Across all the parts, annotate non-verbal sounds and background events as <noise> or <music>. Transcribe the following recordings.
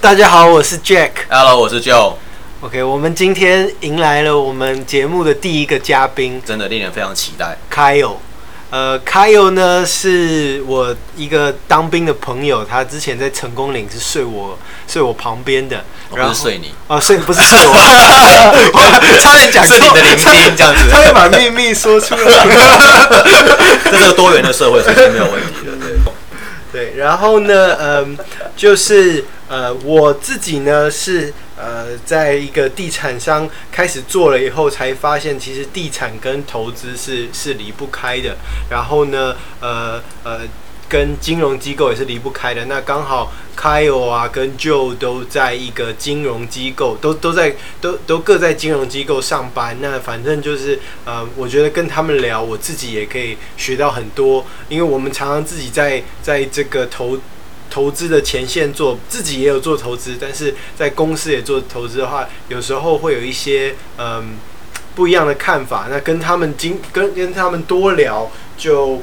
大家好，我是 Jack。Hello，我是 Joe。OK，我们今天迎来了我们节目的第一个嘉宾，真的令人非常期待。Kyle，呃，Kyle 呢是我一个当兵的朋友，他之前在成功岭是睡我睡我旁边的，然后不是睡你哦，睡不是睡我，<laughs> 我差点讲是 <laughs> 你的聆听这样子，差点把秘密说出来。<laughs> 在这个多元的社会，是没有问题的。对，然后呢，嗯，就是呃，我自己呢是呃，在一个地产商开始做了以后，才发现其实地产跟投资是是离不开的。然后呢，呃呃。跟金融机构也是离不开的。那刚好 Kyle 啊，跟 Joe 都在一个金融机构，都都在都都各在金融机构上班。那反正就是呃，我觉得跟他们聊，我自己也可以学到很多。因为我们常常自己在在这个投投资的前线做，自己也有做投资，但是在公司也做投资的话，有时候会有一些嗯、不一样的看法。那跟他们经跟跟他们多聊就。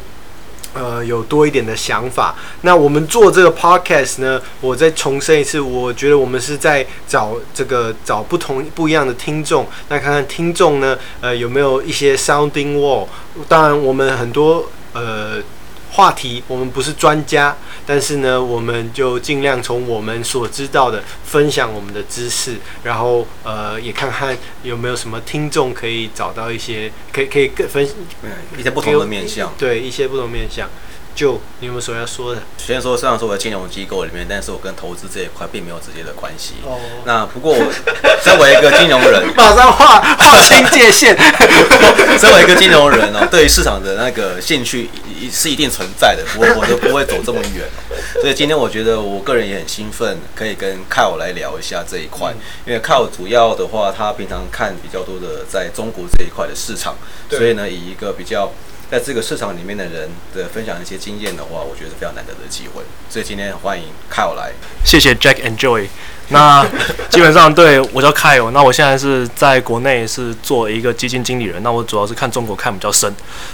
呃，有多一点的想法。那我们做这个 podcast 呢，我再重申一次，我觉得我们是在找这个找不同不一样的听众。那看看听众呢，呃，有没有一些 sounding wall？当然，我们很多呃。话题，我们不是专家，但是呢，我们就尽量从我们所知道的分享我们的知识，然后呃，也看看有没有什么听众可以找到一些，可以可以更分一些不同的面向，对一些不同面向。就你有没有什么要说的？虽然说虽然说我在金融机构里面，但是我跟投资这一块并没有直接的关系。哦。那不过我身为一个金融人，<laughs> 马上划划清界限。<laughs> 身为一个金融人哦，对于市场的那个兴趣是一定存在的，我我都不会走这么远。所以今天我觉得我个人也很兴奋，可以跟 Kyle 来聊一下这一块。因为 Kyle 主要的话，他平常看比较多的在中国这一块的市场，所以呢，以一个比较。在这个市场里面的人的分享一些经验的话，我觉得是非常难得的机会。所以今天欢迎 Kyle 来，谢谢 Jack and Joy。<laughs> 那基本上对我叫 Kyle，那我现在是在国内是做一个基金经理人。那我主要是看中国看比较深。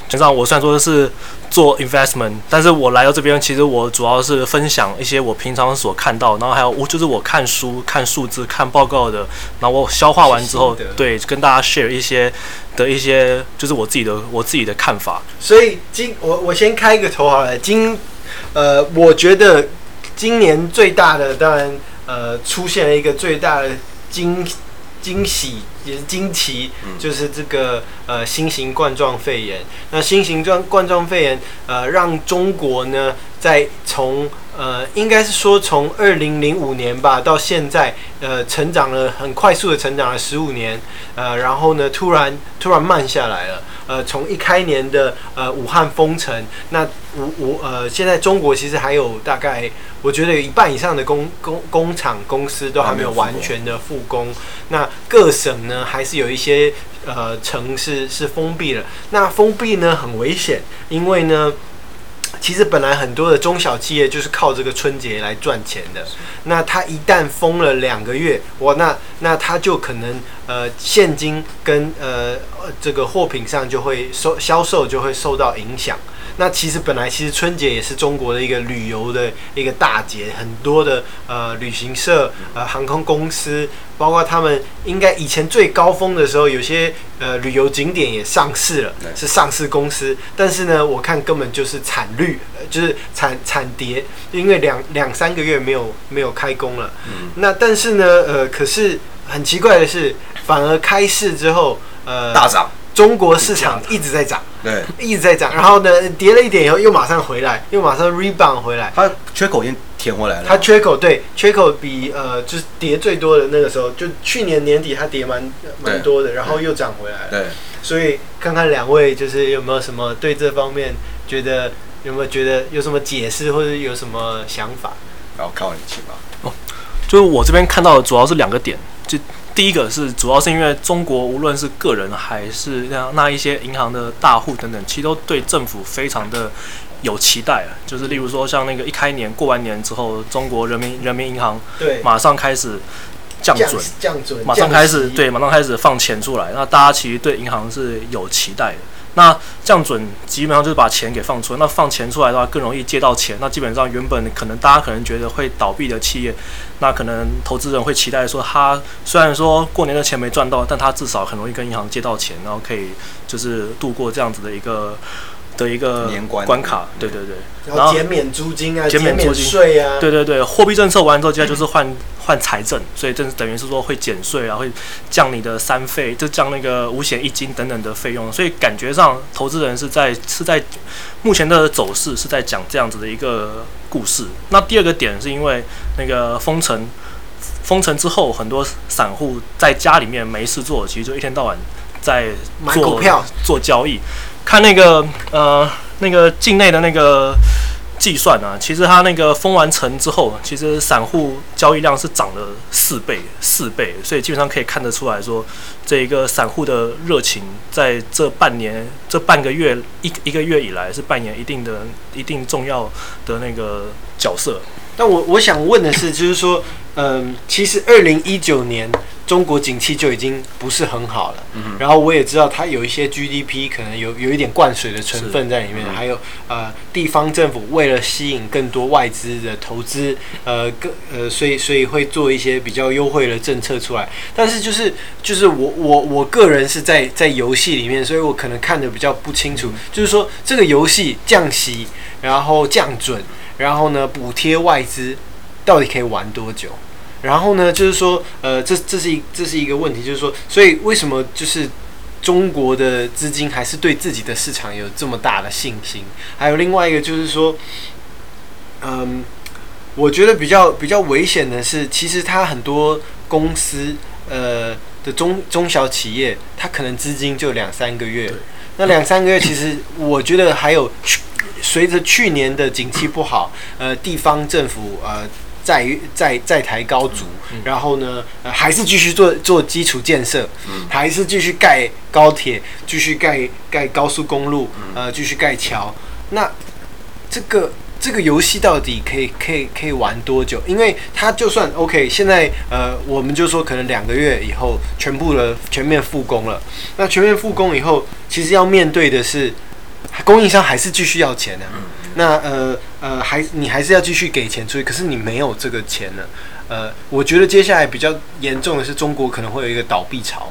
基本上我虽然说是做 investment，但是我来到这边，其实我主要是分享一些我平常所看到，然后还有我就是我看书、看数字、看报告的，然后我消化完之后，对，跟大家 share 一些的一些，就是我自己的我自己的看法。所以今我我先开一个头好了，今呃，我觉得今年最大的当然。呃，出现了一个最大的惊惊喜也是惊奇，就是这个呃新型冠状肺炎。那新型冠冠状肺炎呃，让中国呢，在从呃应该是说从二零零五年吧到现在呃成长了很快速的成长了十五年，呃，然后呢突然突然慢下来了。呃，从一开年的呃武汉封城，那武武呃，现在中国其实还有大概，我觉得有一半以上的工工工厂公司都还没有完全的复工。那各省呢，还是有一些呃城市是封闭了。那封闭呢很危险，因为呢。其实本来很多的中小企业就是靠这个春节来赚钱的，那他一旦封了两个月，哇，那那他就可能呃现金跟呃这个货品上就会收销售就会受到影响。那其实本来其实春节也是中国的一个旅游的一个大节，很多的呃旅行社、呃航空公司，包括他们应该以前最高峰的时候，有些呃旅游景点也上市了，是上市公司。但是呢，我看根本就是惨绿，就是惨惨跌，因为两两三个月没有没有开工了。嗯。那但是呢，呃，可是很奇怪的是，反而开市之后，呃，大涨。中国市场一直在涨，对，一直在涨。然后呢，跌了一点以后，又马上回来，又马上 rebound 回来。它缺口已经填回来了。它缺口对，缺口比呃，就是跌最多的那个时候，就去年年底它跌蛮蛮多的，然后又涨回来了。对，所以看看两位就是有没有什么对这方面觉得有没有觉得有什么解释或者有什么想法？然后靠你去吧。哦，就是我这边看到的主要是两个点，就。第一个是主要是因为中国无论是个人还是那那一些银行的大户等等，其实都对政府非常的有期待啊。就是例如说像那个一开年过完年之后，中国人民人民银行对马上开始降准，降准，马上开始对马上开始放钱出来。那大家其实对银行是有期待的。那降准基本上就是把钱给放出来，那放钱出来的话更容易借到钱。那基本上原本可能大家可能觉得会倒闭的企业，那可能投资人会期待说，他虽然说过年的钱没赚到，但他至少很容易跟银行借到钱，然后可以就是度过这样子的一个。的一个年关。关卡，对对对，然后减免租金啊，减免租金。税啊，对对对，货币政策完之后，接下来就是换 <clears throat> 换财政，所以这等于是说会减税啊，会降你的三费，就降那个五险一金等等的费用，所以感觉上投资人是在是在目前的走势是在讲这样子的一个故事。那第二个点是因为那个封城，封城之后，很多散户在家里面没事做，其实就一天到晚在做买股票。做交易。看那个呃，那个境内的那个计算啊，其实它那个封完城之后，其实散户交易量是涨了四倍，四倍，所以基本上可以看得出来说，这一个散户的热情在这半年、这半个月一一个月以来是扮演一定的、一定重要的那个角色。但我我想问的是，就是说，嗯，其实二零一九年。中国景气就已经不是很好了，嗯、然后我也知道它有一些 GDP 可能有有一点灌水的成分在里面，嗯、还有呃地方政府为了吸引更多外资的投资，呃更呃所以所以会做一些比较优惠的政策出来。但是就是就是我我我个人是在在游戏里面，所以我可能看的比较不清楚。嗯、就是说这个游戏降息，然后降准，然后呢补贴外资，到底可以玩多久？然后呢，就是说，呃，这这是一这是一个问题，就是说，所以为什么就是中国的资金还是对自己的市场有这么大的信心？还有另外一个就是说，嗯，我觉得比较比较危险的是，其实它很多公司，呃的中中小企业，它可能资金就两三个月，那两三个月，其实我觉得还有随着去年的景气不好，呃，地方政府呃。在在在台高足，然后呢，呃，还是继续做做基础建设，还是继续盖高铁，继续盖盖高速公路，呃，继续盖桥。那这个这个游戏到底可以可以可以玩多久？因为它就算 OK，现在呃，我们就说可能两个月以后全部的全面复工了。那全面复工以后，其实要面对的是供应商还是继续要钱的。那呃呃还你还是要继续给钱出去，可是你没有这个钱了。呃，我觉得接下来比较严重的是中国可能会有一个倒闭潮，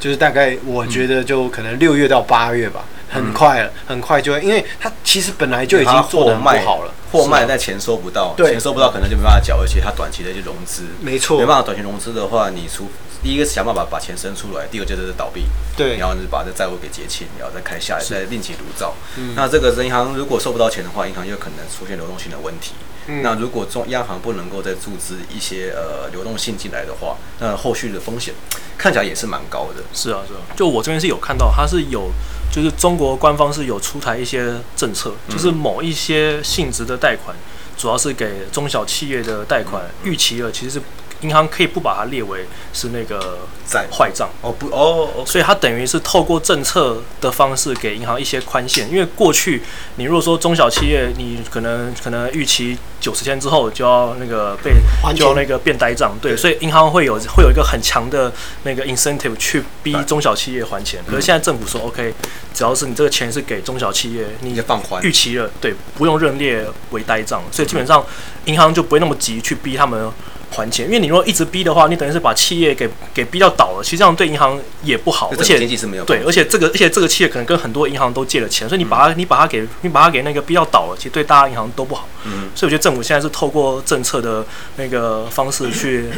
就是大概我觉得就可能六月到八月吧，嗯、很快了，很快就会，因为它其实本来就已经做的不好了，货卖但钱收不到，对钱收不到可能就没办法缴，而且它短期的一些融资，没错，没办法短期融资的话，你出。第一个是想办法把钱生出来，第二就是倒闭，对，然后就是把这债务给结清，然后再开下来，再另起炉灶。嗯、那这个银行如果收不到钱的话，银行就可能出现流动性的问题。嗯、那如果中央行不能够再注资一些呃流动性进来的话，那后续的风险 <tsk> 看起来也是蛮高的。是啊，是啊。就我这边是有看到，它是有，就是中国官方是有出台一些政策，就是某一些性质的贷款，主要是给中小企业的贷款，预期了其实是。银行可以不把它列为是那个债坏账哦不哦，okay. 所以它等于是透过政策的方式给银行一些宽限。因为过去你如果说中小企业，你可能可能逾期九十天之后就要那个被就要那个变呆账，对，所以银行会有会有一个很强的那个 incentive 去逼中小企业还钱。可是现在政府说 OK，只要是你这个钱是给中小企业，你放宽逾期了，对，不用认列为呆账，所以基本上银行就不会那么急去逼他们。还钱，因为你如果一直逼的话，你等于是把企业给给逼到倒了，其实这样对银行也不好，而且经济是没有对，而且这个而且这个企业可能跟很多银行都借了钱，所以你把它你把它给你把它给那个逼到倒了，其实对大家银行都不好。嗯，所以我觉得政府现在是透过政策的那个方式去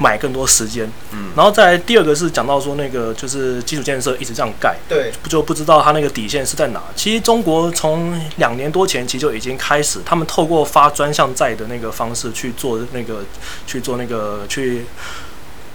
买更多时间。嗯，然后再来第二个是讲到说那个就是基础建设一直这样盖，对，不就不知道它那个底线是在哪？其实中国从两年多前其实就已经开始，他们透过发专项债的那个方式去做那个去。做那个去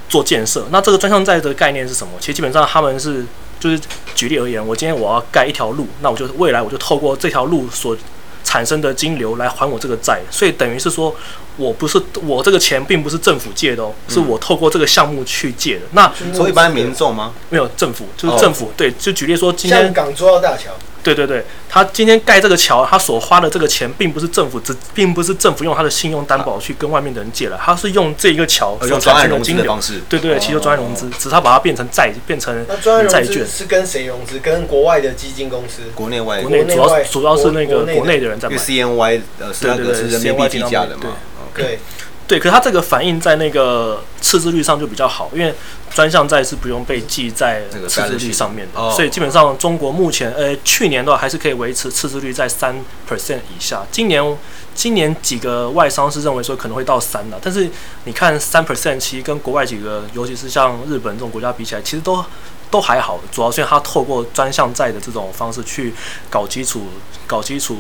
做建设，那这个专项债的概念是什么？其实基本上他们是就是举例而言，我今天我要盖一条路，那我就未来我就透过这条路所产生的金流来还我这个债，所以等于是说我不是我这个钱并不是政府借的哦，是我透过这个项目去借的。那所以一般民众吗？没有政府，就是政府。对，就举例说今天港珠澳大桥。对对对，他今天盖这个桥，他所花的这个钱，并不是政府只，并不是政府用他的信用担保去跟外面的人借了，他是用这一个桥用专案融资的方式，对对，其实专案融资，只是他把它变成债，变成债券。是跟谁融资？跟国外的基金公司，国内外，国内主要主要是那个国内的人在买。CNY 呃，是那个是人民币计价的嘛？对。对，可是它这个反映在那个赤字率上就比较好，因为专项债是不用被记在赤字率上面的，所以基本上中国目前呃去年的话还是可以维持赤字率在三 percent 以下。今年今年几个外商是认为说可能会到三了，但是你看三 percent 其实跟国外几个，尤其是像日本这种国家比起来，其实都都还好。主要是因为它透过专项债的这种方式去搞基础，搞基础。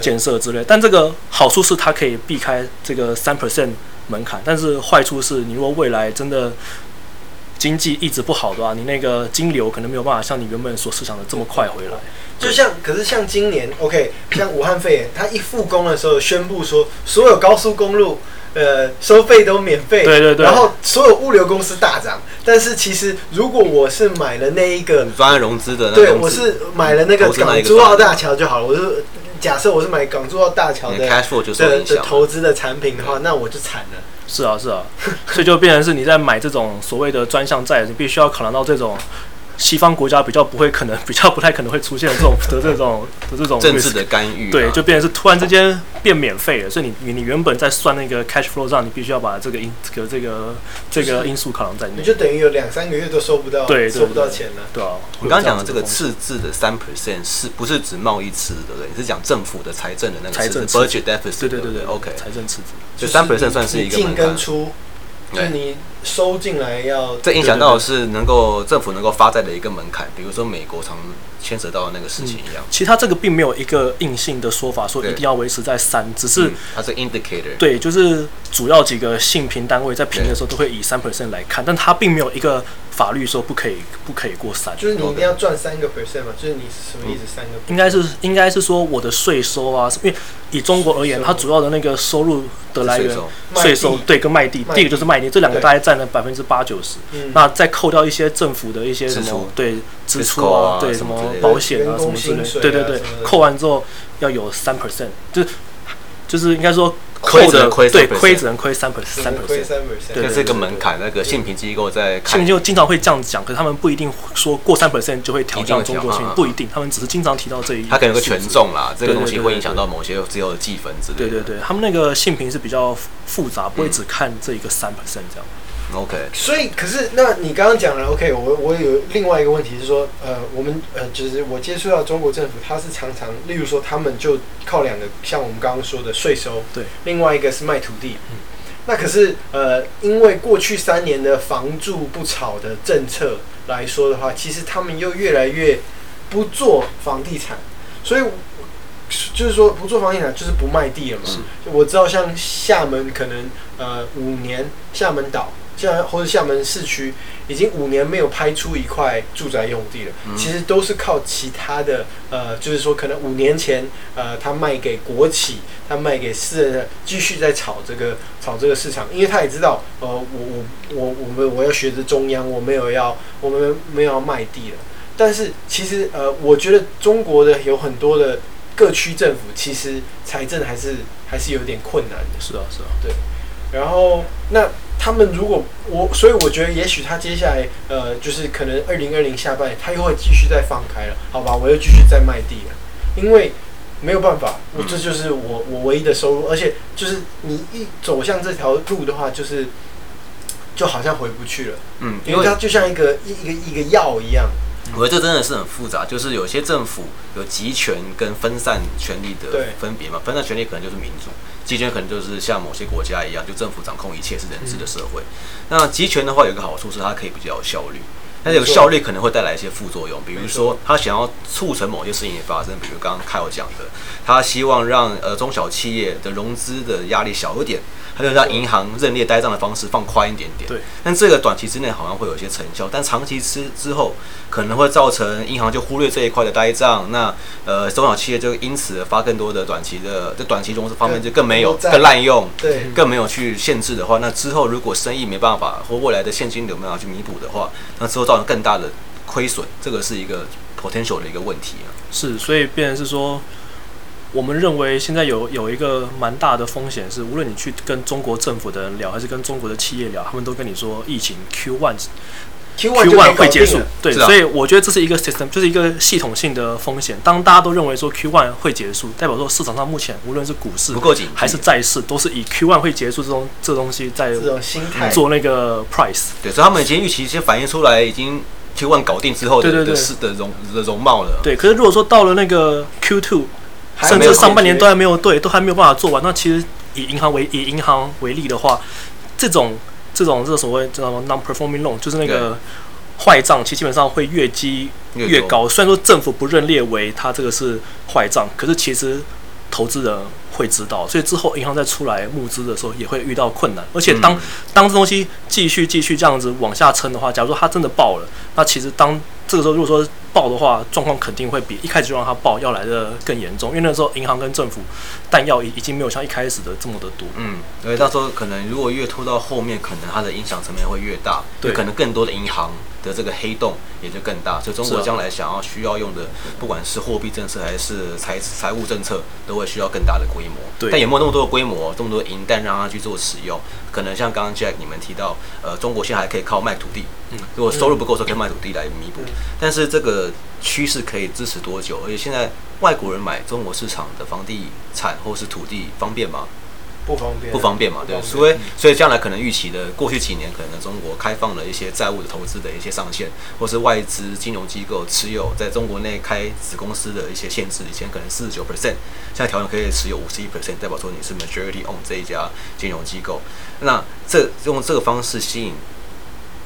建设之类，但这个好处是它可以避开这个三 percent 门槛，但是坏处是你如果未来真的经济一直不好的话，你那个金流可能没有办法像你原本所设想的这么快回来。就像，可是像今年，OK，像武汉肺炎，它一复工的时候宣布说，所有高速公路呃收费都免费，对对对，然后所有物流公司大涨，但是其实如果我是买了那一个专案融资的，对，我是买了那个港珠澳大桥就好了，我是。假设我是买港珠澳大桥的的的投资的产品的话，那我就惨了。是啊，是啊，所以就变成是你在买这种所谓的专项债，你必须要考量到这种。西方国家比较不会可能，比较不太可能会出现这种的这种 <laughs> 的这种政治的干预，对，就变成是突然之间变免费了，所以你你你原本在算那个 cash flow 上，你必须要把这个因这个这个这个因素考量在内，你就等于有两三个月都收不到，对，收不到钱了。对啊，我刚刚讲的这个赤字的三 percent 是不是指贸易赤字，对不对？你是讲政府的财政的那个财政 budget deficit，对对对对，OK，财政赤字，就三 percent 算是一个门槛。就是你收进来要，这影响到的是能够政府能够发债的一个门槛，比如说美国常牵扯到的那个事情一样。其实它这个并没有一个硬性的说法，说一定要维持在三，只是它是 indicator。对，就是主要几个性评单位在评的时候都会以三 percent 来看，但它并没有一个。法律说不可以，不可以过三，就是你一定要赚三个 percent 嘛？就是你什么意思？三个？应该是应该是说我的税收啊，因为以中国而言，它主要的那个收入的来源，税收对，跟卖地，第一个就是卖地，这两个大概占了百分之八九十。那再扣掉一些政府的一些什么对支出啊，对什么保险啊什么之类，对对对，扣完之后要有三 percent，就是就是应该说。亏只能亏对，亏只能亏三 percent，三 percent，这是一个门槛。那个信评机构在信评机构经常会这样讲，可是他们不一定说过三 percent 就会调降中国信评，不一定，他们只是经常提到这一。他可能有个权重啦，这个东西会影响到某些之后的计分之类的。对对对，他们那个信评是比较复杂，不会只看这一个三 percent 这样。OK，所以可是那你刚刚讲了，OK，我我有另外一个问题是说，呃，我们呃就是我接触到中国政府，他是常常，例如说他们就靠两个，像我们刚刚说的税收，对，另外一个是卖土地，嗯，那可是呃，因为过去三年的房住不炒的政策来说的话，其实他们又越来越不做房地产，所以就是说不做房地产就是不卖地了嘛。是，我知道像厦门可能呃五年厦门岛。像或者厦门市区已经五年没有拍出一块住宅用地了，嗯、其实都是靠其他的呃，就是说可能五年前呃，他卖给国企，他卖给私人的，继续在炒这个炒这个市场，因为他也知道呃，我我我我们我要学着中央，我没有要我们没有要卖地了。但是其实呃，我觉得中国的有很多的各区政府其实财政还是还是有点困难的。是啊，是啊，对。然后那。他们如果我，所以我觉得也许他接下来，呃，就是可能二零二零下半年他又会继续再放开了，好吧？我又继续再卖地了，因为没有办法，我这就是我我唯一的收入，而且就是你一走向这条路的话，就是就好像回不去了，嗯，因为它就像一个一一个一个药一样。我觉得这真的是很复杂，就是有些政府有集权跟分散权力的分别嘛，分散权力可能就是民主。集权可能就是像某些国家一样，就政府掌控一切是人治的社会。那集权的话，有一个好处是它可以比较有效率，但是有效率可能会带来一些副作用，比如说他想要促成某些事情的发生，比如刚刚凯有讲的，他希望让呃中小企业的融资的压力小一点。他就让银行认列呆账的方式放宽一点点，对。但这个短期之内好像会有一些成效，但长期之之后可能会造成银行就忽略这一块的呆账，那呃中小企业就因此发更多的短期的，在短期融资方面就更没有更滥用，对，更没有去限制的话，那之后如果生意没办法或未来的现金流没办法去弥补的话，那之后造成更大的亏损，这个是一个 potential 的一个问题啊。是，所以变成是说，我们认为现在有有一个蛮大的风险是，无论你去跟中国政府的人聊，还是跟中国的企业聊，他们都跟你说疫情 Q one。Q one 会结束，对，啊、所以我觉得这是一个 system，就是一个系统性的风险。当大家都认为说 Q one 会结束，代表说市场上目前无论是股市不够紧还是债市，都是以 Q one 会结束这种这东西在做那个 price。对，所以他们已经预期，先反映出来已经 Q one 搞定之后的的的容的容貌了。对，可是如果说到了那个 Q two，甚至上半年都还没有对，都还没有办法做完，那其实以银行为以银行为例的话，这种这种这所谓叫什么 non-performing loan，就是那个。坏账其实基本上会越积越高，虽然说政府不认列为它这个是坏账，可是其实投资人会知道，所以之后银行再出来募资的时候也会遇到困难。而且当当这东西继续继续这样子往下撑的话，假如说它真的爆了，那其实当这个时候如果说爆的话，状况肯定会比一开始就让它爆要来的更严重，因为那时候银行跟政府弹药已已经没有像一开始的这么的多。嗯，所以到时候可能如果越拖到后面，可能它的影响层面会越大，对，可能更多的银行。的这个黑洞也就更大，所以中国将来想要需要用的，不管是货币政策还是财财务政策，都会需要更大的规模。对，但也没有那么多的规模，这么多银弹让它去做使用？可能像刚刚 Jack 你们提到，呃，中国现在还可以靠卖土地，嗯，如果收入不够的时候可以卖土地来弥补。但是这个趋势可以支持多久？而且现在外国人买中国市场的房地产或是土地方便吗？不方便，不方便嘛？对，所以所以将来可能预期的过去几年，可能中国开放了一些债务的投资的一些上限，或是外资金融机构持有在中国内开子公司的一些限制。以前可能四十九 percent，现在调整可以持有五十一 percent，代表说你是 majority own 这一家金融机构。那这用这个方式吸引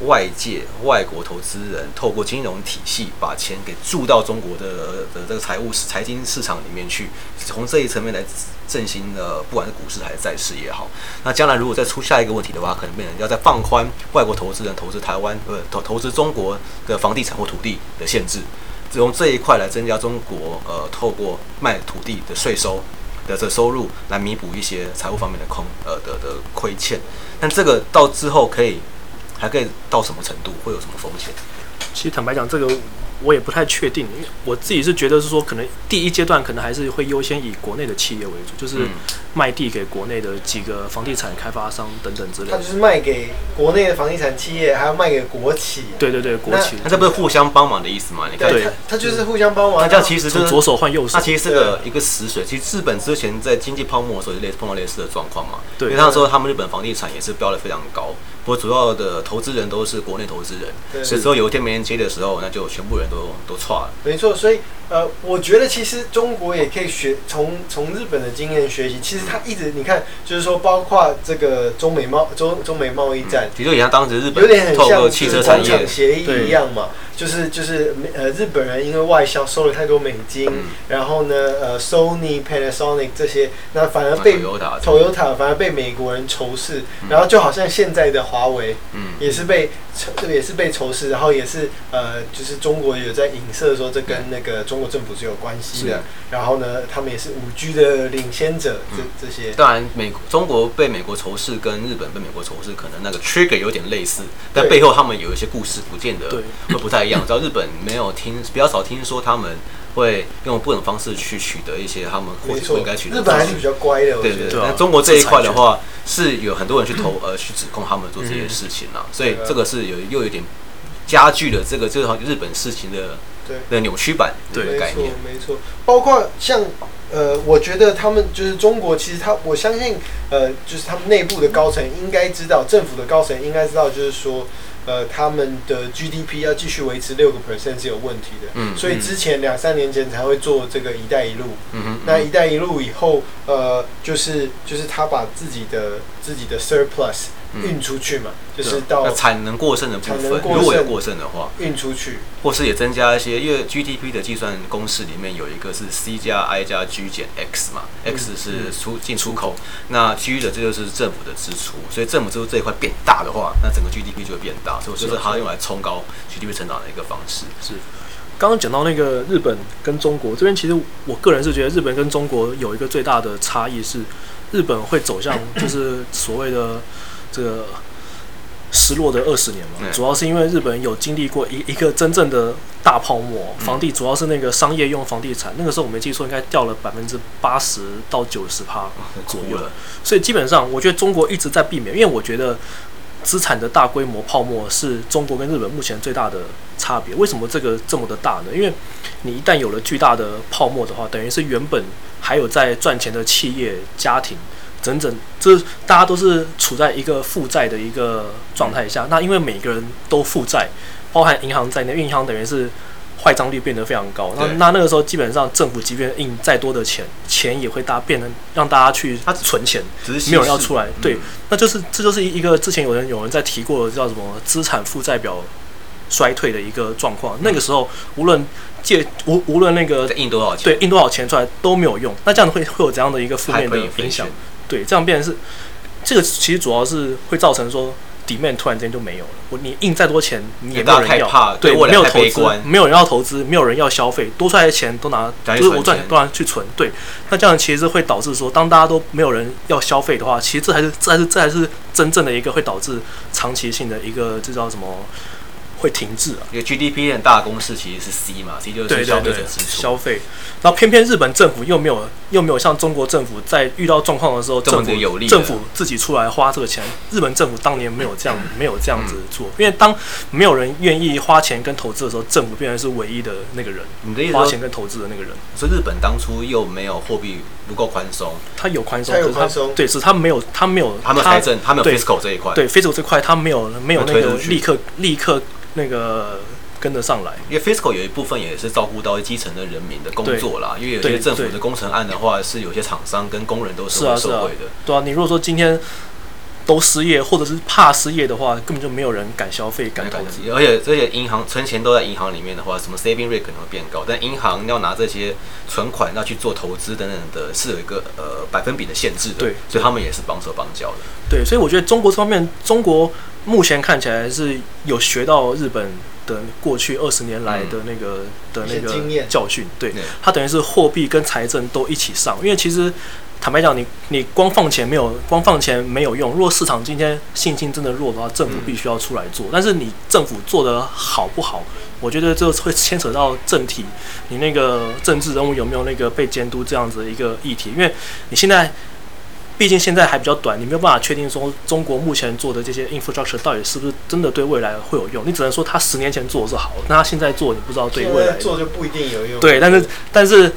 外界外国投资人，透过金融体系把钱给注到中国的的这个财务财经市场里面去，从这一层面来。振兴的，不管是股市还是债市也好，那将来如果再出下一个问题的话，可能变成要再放宽外国投资人投资台湾呃投投资中国的房地产或土地的限制，从这一块来增加中国呃透过卖土地的税收的这收入来弥补一些财务方面的空呃的的亏欠，但这个到之后可以还可以到什么程度，会有什么风险？其实坦白讲，这个。我也不太确定，因为我自己是觉得是说，可能第一阶段可能还是会优先以国内的企业为主，就是卖地给国内的几个房地产开发商等等之类的。他就是卖给国内的房地产企业，还要卖给国企。对对对，国企。那这不是互相帮忙的意思吗？你看，对，他就是互相帮忙。那这样其实是左手换右手。那其实是个一个死水。其实日本之前在经济泡沫的时候，就类似碰到类似的状况嘛。对。因为那时候他们日本房地产也是飙得非常高，不过主要的投资人都是国内投资人，所以说有一天没人接的时候，那就全部人都都错了。没错，所以呃，我觉得其实中国也可以学从从日本的经验学习。其实他一直你看，就是说，包括这个中美贸中中美贸易战，其实也像当时日本有点很像汽车产业协议一样嘛。就是就是呃日本人因为外销收了太多美金，嗯、然后呢呃 Sony、Panasonic 这些，那反而被 Toyota 反而被美国人仇视，嗯、然后就好像现在的华为，嗯，也是被这个也是被仇视，然后也是呃就是中国有在影射说这跟那个中国政府是有关系的，然后呢他们也是五 G 的领先者，这、嗯、这些。当然美中国被美国仇视跟日本被美国仇视可能那个 trigger 有点类似，但背后他们有一些故事不见得会不太一样。知道日本没有听比较少听说他们会用不同方式去取得一些他们或者不应该取得。日本还是比较乖的，对对对。那中国这一块的话，是有很多人去投呃去指控他们做这些事情啦，所以这个是有又有点加剧了这个这个日本事情的的扭曲版的概念。没错，包括像呃，我觉得他们就是中国，其实他我相信呃，就是他们内部的高层应该知道，政府的高层应该知道，就是说。呃，他们的 GDP 要继续维持六个 percent 是有问题的，嗯，所以之前两三年前才会做这个“一带一路”，嗯哼，那“一带一路”以后，呃，就是就是他把自己的自己的 surplus。运出去嘛，就是到产能过剩的部分，如果有过剩的话，运出去，或是也增加一些，因为 GDP 的计算公式里面有一个是 C 加 I 加 G 减 X 嘛，X 是出进出口，那 G 的这就是政府的支出，所以政府支出这一块变大的话，那整个 GDP 就会变大，所以就是它用来冲高 GDP 成长的一个方式。是，刚刚讲到那个日本跟中国这边，其实我个人是觉得日本跟中国有一个最大的差异是，日本会走向就是所谓的。这个失落的二十年嘛，主要是因为日本有经历过一一个真正的大泡沫，房地主要是那个商业用房地产，那个时候我没记错，应该掉了百分之八十到九十趴左右，所以基本上我觉得中国一直在避免，因为我觉得资产的大规模泡沫是中国跟日本目前最大的差别。为什么这个这么的大呢？因为你一旦有了巨大的泡沫的话，等于是原本还有在赚钱的企业家庭。整整，就是大家都是处在一个负债的一个状态下。那因为每个人都负债，包含银行在内，银行等于是坏账率变得非常高。那那那个时候，基本上政府即便印再多的钱，钱也会大变成让大家去存钱，没有人要出来。对，那就是这就是一个之前有人有人在提过的叫什么资产负债表衰退的一个状况。那个时候无论借无无论那个印多少钱，对，印多少钱出来都没有用。那这样会会有怎样的一个负面的影响？对，这样变成是，这个其实主要是会造成说，demand 突然间就没有了。我你印再多钱，你也没有人要。对，没有投资，没有人要投资，没有人要消费，多出来的钱都拿，就是我赚钱都拿去存。对，那这样其实会导致说，当大家都没有人要消费的话，其实这还是这还是这还是真正的一个会导致长期性的一个这叫什么？会停滞啊！因为 GDP 很大的公式其实是 C 嘛，C 就是消费者支出。消费，然后偏偏日本政府又没有又没有像中国政府在遇到状况的时候，政府有利，政府自己出来花这个钱。日本政府当年没有这样 <laughs> 没有这样子做，因为当没有人愿意花钱跟投资的时候，政府变成是唯一的那个人。你的意思花钱跟投资的那个人。所以日本当初又没有货币不够宽松，他有宽松，有宽松，对，是他没有他没有他们财政，他没有 fiscal 这一块，对 fiscal 这块他没有没有那个立刻立刻。那个跟得上来，因为 fiscal 有一部分也是照顾到基层的人民的工作啦。因为有些政府的工程案的话，是有些厂商跟工人都是会受惠的。对啊，你如果说今天都失业，或者是怕失业的话，根本就没有人敢消费、敢投资。而且这些银行存钱都在银行里面的话，什么 saving rate 可能会变高，但银行要拿这些存款要去做投资等等的，是有一个呃百分比的限制的。对，所以他们也是帮手帮脚的。对，所以我觉得中国这方面，中国。目前看起来是有学到日本的过去二十年来的那个、嗯、的那个经验教训，对，它等于是货币跟财政都一起上，因为其实坦白讲，你你光放钱没有光放钱没有用，如果市场今天信心真的弱的话，政府必须要出来做，但是你政府做的好不好，我觉得这会牵扯到政体，你那个政治人物有没有那个被监督这样子的一个议题，因为你现在。毕竟现在还比较短，你没有办法确定说中国目前做的这些 infrastructure 到底是不是真的对未来会有用。你只能说他十年前做的是好，那他现在做你不知道对未来做就不一定有用。对，但是但是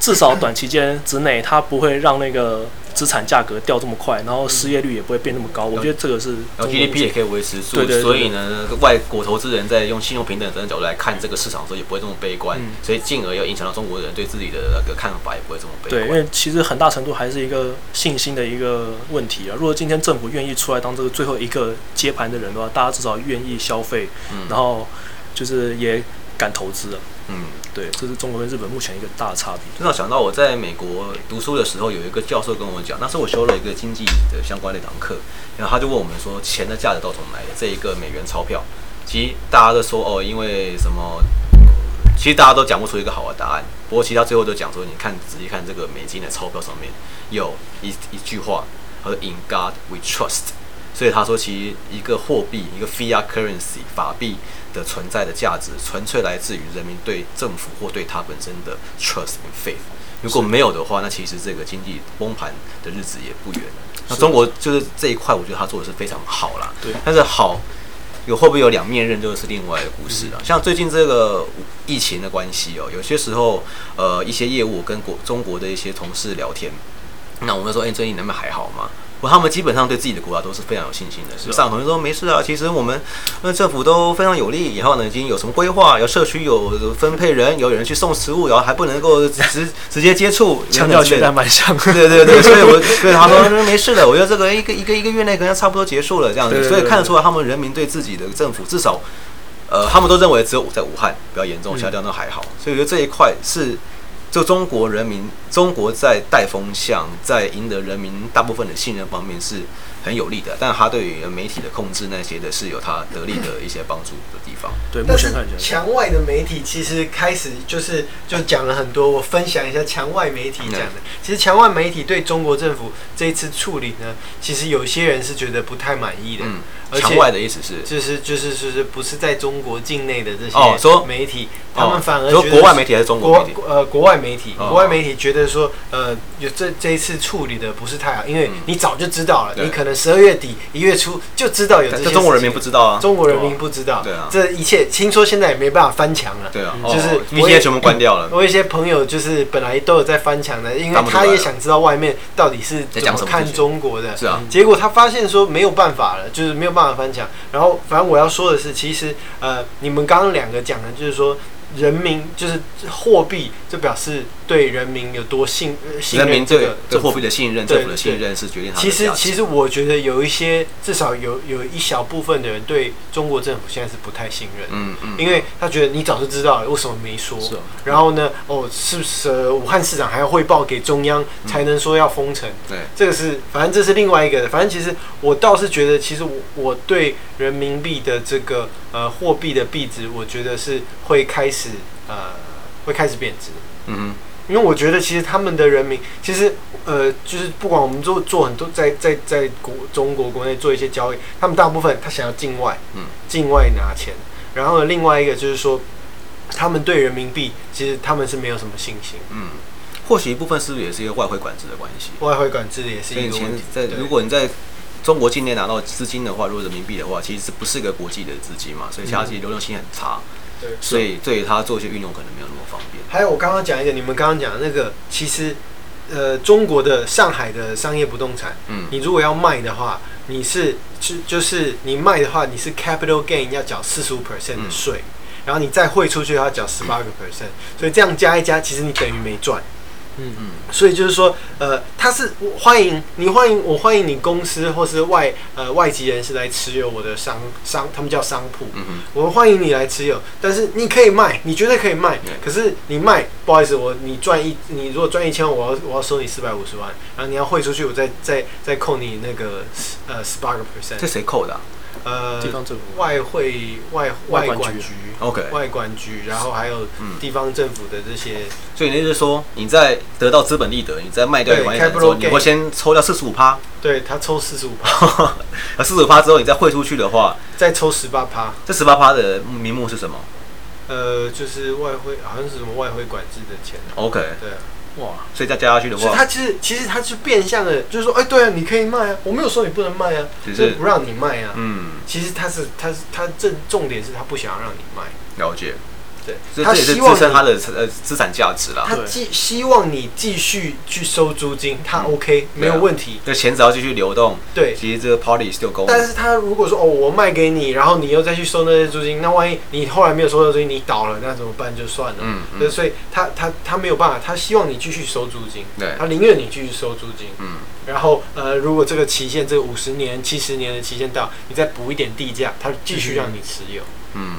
至少短期间之内，它不会让那个。资产价格掉这么快，然后失业率也不会变那么高，我觉得这个是。然后 GDP 也可以维持住，所以呢，外国投资人在用信用平等的角度来看这个市场的时候，也不会这么悲观，嗯、所以进而要影响到中国人对自己的那个看法，也不会这么悲观。对，因为其实很大程度还是一个信心的一个问题啊。如果今天政府愿意出来当这个最后一个接盘的人的话，大家至少愿意消费，嗯、然后就是也敢投资了。嗯，对，这是中国跟日本目前一个大差别。真的想到我在美国读书的时候，有一个教授跟我讲，那时候我修了一个经济的相关的堂课，然后他就问我们说，钱的价值到从哪来？这一个美元钞票，其实大家都说哦，因为什么？其实大家都讲不出一个好的答案。不过其实他最后都讲说，你看仔细看这个美金的钞票上面有一一句话，他说 “In God we trust”。所以他说，其实一个货币，一个 fiat currency 法币的存在的价值，纯粹来自于人民对政府或对它本身的 trust and faith。如果没有的话，那其实这个经济崩盘的日子也不远。那中国就是这一块，我觉得他做的是非常好啦。对。但是好，有会不会有两面刃，就是另外的故事了。像最近这个疫情的关系哦，有些时候，呃，一些业务跟国中国的一些同事聊天，那我们说，哎，最近你们还好吗？不，他们基本上对自己的国家都是非常有信心的。是上同学说没事啊，其实我们那政府都非常有利，以后呢已经有什么规划，有社区有分配人，有人去送食物，然后还不能够直直接接触，<laughs> 强调学的蛮像。对对对，<laughs> 所以我对他说没事的，我觉得这个一个一个一个月内可能差不多结束了这样子，所以看得出来他们人民对自己的政府至少，呃，他们都认为只有在武汉比较严重，其他地方都还好，所以我觉得这一块是。就中国人民，中国在带风向，在赢得人民大部分的信任方面是很有利的，但他对于媒体的控制那些的是有他得力的一些帮助的地方。对，目但是前看起来墙外的媒体其实开始就是就讲了很多，我分享一下墙外媒体讲的。其实墙外媒体对中国政府这一次处理呢，其实有些人是觉得不太满意的。墙外的意思是？就是就是就是不是在中国境内的这哦说些媒体，他们反而说国外媒体还是中国国媒体？呃国外媒体，哦。国外媒体觉得说呃有这这一次处理的不是太好，因为嗯。你早就知道了，对。你可能十二月底一月初就知道有这些但这中国人民不知道啊。中国人民不知道，对啊。这一切听说现在也没办法翻墙了，对啊，就是哦因为我也现在全部关掉了。我有一些朋友就是本来都有在翻墙的，因为他也想知道外面到底是怎么看中国的，是啊。结果他发现说没有办法了，就是没有办法翻墙。然后反正我要说的是，其实呃，你们刚刚两个讲的就是说。人民就是货币，就表示对人民有多信呃信人民对任这个对货币的信任，对政府的信任是决定其实，其实我觉得有一些，至少有有一小部分的人对中国政府现在是不太信任，嗯嗯，因为他觉得你早就知道了，为什么没说？然后呢，哦，是不是、呃武汉市长还要汇报给中央才能说要封城？对，这个是，反正这是另外一个的。反正其实我倒是觉得，其实我我对人民币的这个呃货币的币值，我觉得是会开始呃会开始贬值。嗯哼，因为我觉得其实他们的人民，其实呃，就是不管我们做做很多在在在国中国国内做一些交易，他们大部分他想要境外，嗯，境外拿钱。然后呢，另外一个就是说，他们对人民币其实他们是没有什么信心。嗯，或许一部分是不是也是一个外汇管制的关系？外汇管制也是一个问题。在如果你在中国境内拿到资金的话，如果人民币的话，其实是不是一个国际的资金嘛？所以其他其实流动性很差，对，所以对于它做一些运用可能没有那么方便。还有我刚刚讲一个，你们刚刚讲的那个，其实呃，中国的上海的商业不动产，嗯，你如果要卖的话，你是就就是你卖的话，你是 capital gain 要缴四十五 percent 的税，然后你再汇出去要缴十八个 percent，所以这样加一加，其实你等于没赚。嗯嗯嗯，所以就是说，呃，他是欢迎你欢迎我欢迎你公司或是外呃外籍人士来持有我的商商，他们叫商铺，嗯嗯，我欢迎你来持有，但是你可以卖，你绝对可以卖对。可是你卖，不好意思，我你赚一，你如果赚一千万，我要我要收你四百五十万，然后你要汇出去，我再再再扣你那个呃十八个 percent。这谁扣的啊呃地方政府。外汇外外管局。外管局？OK，外管局，然后还有嗯。地方政府的这些，所以你就是说，你在得到资本利得，你在卖掉一对房地产之后，你会先抽掉四十五趴，对他抽四十五趴，那 <laughs> 四十五趴之后，你再汇出去的话，再抽十八趴，这十八趴的名目是什么？呃，就是外汇好像是什么外汇管制的钱，？OK，对啊。哇，所以再加下去的所以话，他其实其实他是变相的，就是说，哎、对啊，你可以卖啊，我没有说你不能卖啊，只是就是不让你卖啊。嗯，其实他是他是他正重点是他不想要让你卖，了解，对，他所以这也是希望你支撑它的呃资产价值了。他继希望你继续去收租金，他 OK、没有问题，这钱只要继续流动，对。其实这个 party 是就够了。但是他如果说哦，我卖给你，然后你又再去收那些租金，那万一你后来没有收到租金，你倒了，那怎么办？就算了。嗯对，嗯，所以他他他没有办法，他希望你继续收租金，对，他宁愿你继续收租金。嗯，然后呃，如果这个期限，这五十年、七十年的期限到，你再补一点地价，他继续让你持有。嗯，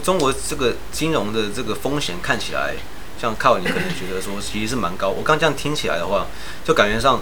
中国这个金融的这个风险看起来，像靠你可能觉得说其实是蛮高。我刚这样听起来的话，就感觉上，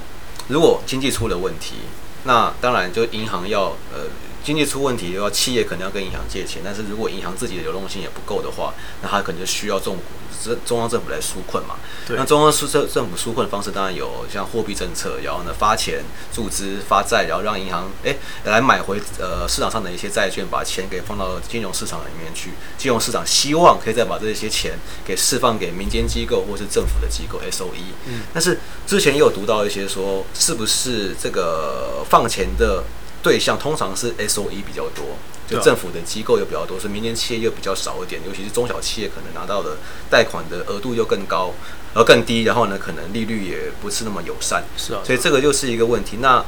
如果经济出了问题，那当然就银行要呃经济出问题的话，企业可能要跟银行借钱。但是如果银行自己的流动性也不够的话，那它可能就需要中中中央政府来纾困嘛。那中央政政政府纾困的方式当然有像货币政策，然后呢发钱注资发债，然后让银行哎来买回呃市场上的一些债券，把钱给放到金融市场里面去。金融市场希望可以再把这些钱给释放给民间机构或是政府的机构 SOE。嗯，但是之前也有读到一些说，是不是这个放钱的对象通常是 SOE 比较多，就政府的机构又比较多，所以民间企业又比较少一点，尤其是中小企业可能拿到的贷款的额度又更高，而更低，然后呢，可能利率也不是那么友善，是啊，所以这个又是一个问题。那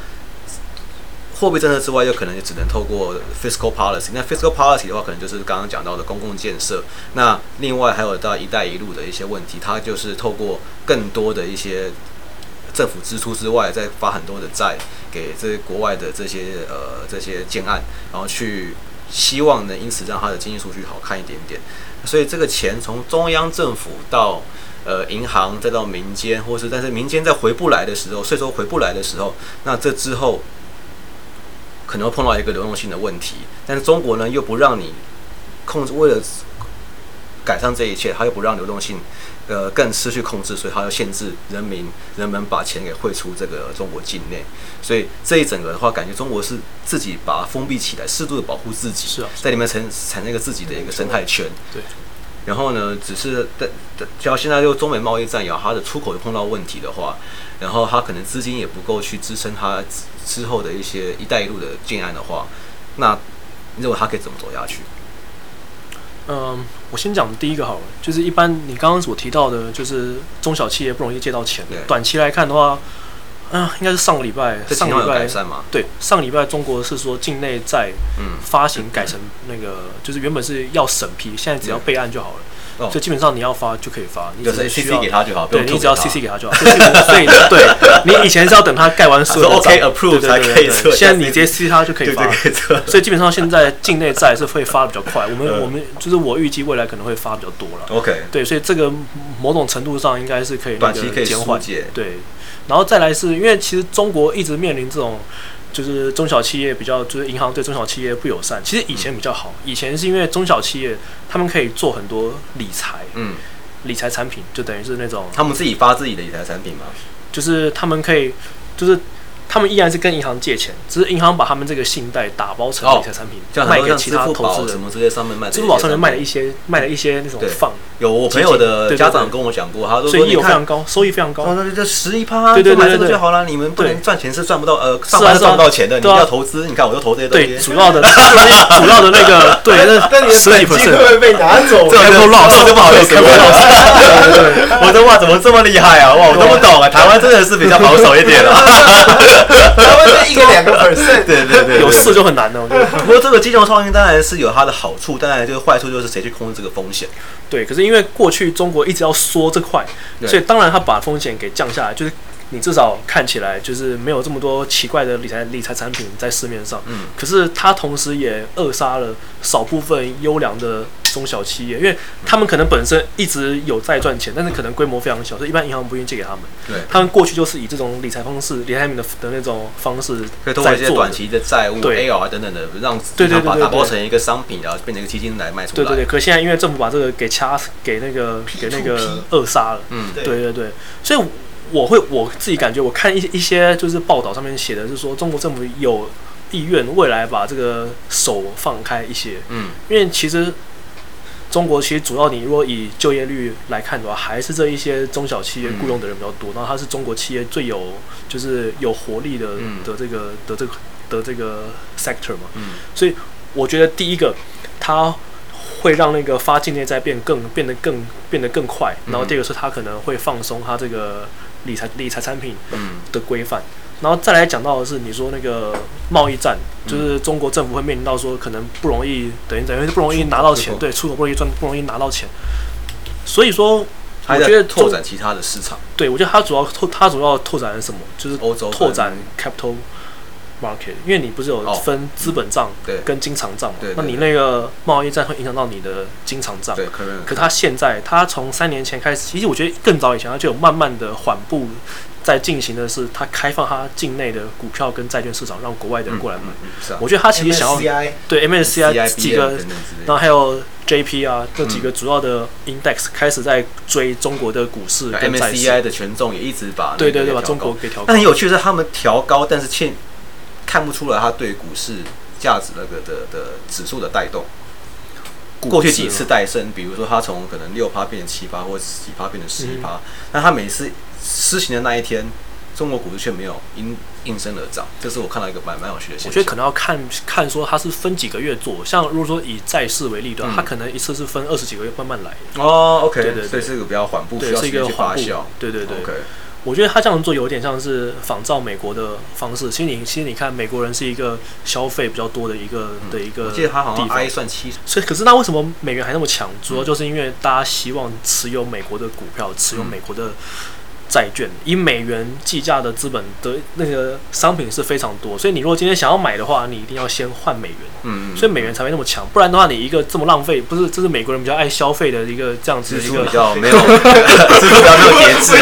货币政策之外，又可能也只能透过 fiscal policy。那 fiscal policy 的话，可能就是刚刚讲到的公共建设。那另外还有到“一带一路”的一些问题，它就是透过更多的一些政府支出之外，再发很多的债给这些国外的这些呃这些建案，然后去希望呢，因此让它的经济数据好看一点点。所以这个钱从中央政府到呃银行，再到民间，或是但是民间再回不来的时候，税收回不来的时候，那这之后可能会碰到一个流动性的问题，但是中国呢又不让你控制，为了改善这一切，他又不让流动性呃更失去控制，所以他要限制人民人们把钱给汇出这个中国境内，所以这一整个的话，感觉中国是自己把它封闭起来，适度的保护自己，是啊，在里面产产生一个自己的一个生态圈，对。然后呢，只是在只要现在就中美贸易战，然后它的出口又碰到问题的话，然后它可能资金也不够去支撑它之后的一些“一带一路”的建案的话，那你认为它可以怎么走下去？嗯，我先讲第一个好了，就是一般你刚刚所提到的，就是中小企业不容易借到钱。对短期来看的话，啊，应该是上个礼拜，上个礼拜对，上个礼拜中国是说境内债发行改成那个，嗯、就是原本是要审批，现在只要备案就好了。所以基本上你要发就可以发，你只需要给他就好，对，你只要 CC 给他就好。所以 <laughs> 对，你以前是要等他盖完所有，OK approve 才可以测。现在你直接 CC 他就可以发，所以基本上现在境内债是会发的比较快。我们我们就是我预计未来可能会发比较多了。OK，对，所以这个某种程度上应该是可以短期可以减缓。对，然后再来是因为其实中国一直面临这种。就是中小企业比较，就是银行对中小企业不友善。其实以前比较好，以前是因为中小企业他们可以做很多理财，嗯，理财产品就等于是那种他们自己发自己的理财产品嘛，就是他们可以，就是。他们依然是跟银行借钱，只是银行把他们这个信贷打包成理财产品，卖给其他投资人。什么这些上面卖？支付宝上面卖了一些，卖了一些那种放。有我朋友的家长跟我讲过，他说收益非常高，收益非常高。那就十一趴，对对对，买这个就好了。你们不能赚钱是赚不到，呃，上班是赚不到钱的。你要投资，你看我都投这些东西。对，主要的，<laughs> 主要的那个，<laughs> 对，那十几 percent 会不会被拿走？这都老说就不好意思。我的哇，怎么这么厉害啊？哇，我都不懂啊。台湾真的是比较保守一点啊。<laughs> 台湾就一个两个 percent，对对对，有事就很难了。我觉得。不过这个金融创新当然是有它的好处，当然就是坏处就是谁去控制这个风险。对，可是因为过去中国一直要缩这块，所以当然他把风险给降下来，就是你至少看起来就是没有这么多奇怪的理财理财产品在市面上。嗯，可是它同时也扼杀了少部分优良的。中小企业，因为他们可能本身一直有在赚钱，但是可能规模非常小，所以一般银行不愿意借给他们。对，他们过去就是以这种理财方式、理财的的那种方式，可以通过一些短期的债务、AR 啊等等的，让对对对把打包成一个商品，然后变成一个基金来卖出来。对对对。可现在因为政府把这个给掐，给那个给那个扼杀了。嗯，对对对。所以我会我自己感觉，我看一些一些就是报道上面写的是说，中国政府有意愿未来把这个手放开一些。嗯，因为其实。中国其实主要，你如果以就业率来看的话，还是这一些中小企业雇佣的人比较多。然后它是中国企业最有就是有活力的的这个的这个的这个 sector 嘛。所以我觉得第一个，它会让那个发境内债变更变得更变得更快。然后第二个是它可能会放松它这个理财理财产品的规范。然后再来讲到的是，你说那个贸易战，就是中国政府会面临到说，可能不容易，等于等于不容易拿到钱，对，出口不容易赚，不容易拿到钱。所以说，我觉得拓展其他的市场，对我觉得它主要拓，它主要拓展是什么？就是欧洲拓展 capital market，因为你不是有分资本账跟经常账嘛？那你那个贸易战会影响到你的经常账。对，可能。可它现在，它从三年前开始，其实我觉得更早以前，它就有慢慢的缓步。在进行的是，他开放他境内的股票跟债券市场，让国外的人过来买。我觉得他其实想要对 MSCI 几个，然后还有 JP 啊这几个主要的 index 开始在追中国的股市跟债市。MSCI 的权重也一直把对对对把中国给调高。但很有趣的是，他们调高，但是欠看不出来他对股市价值那个的的指数的带动。过去几次带升，比如说他从可能六趴变成七趴，或者几趴变成十一趴，那他每次。施行的那一天，中国股市却没有因应声而涨，这是我看到一个蛮蛮有趣的现象。我觉得可能要看看说它是分几个月做，像如果说以债市为例的话，它可能一次是分二十几个月慢慢来。哦，OK，对对对，是一个比较缓步，需要时间去发酵。对对对，我觉得他这样做有点像是仿照美国的方式。其实你其实你看，美国人是一个消费比较多的一个的一个，我记得他好像 I 算七，所以可是那为什么美元还那么强？主要就是因为大家希望持有美国的股票，持有美国的。债券，以美元计价的资本的那个商品是非常多，所以你如果今天想要买的话，你一定要先换美元。嗯嗯。所以美元才会那么强，不然的话，你一个这么浪费，不是这是美国人比较爱消费的一个这样子的一个比较没有，<laughs> 支出比较没有节制。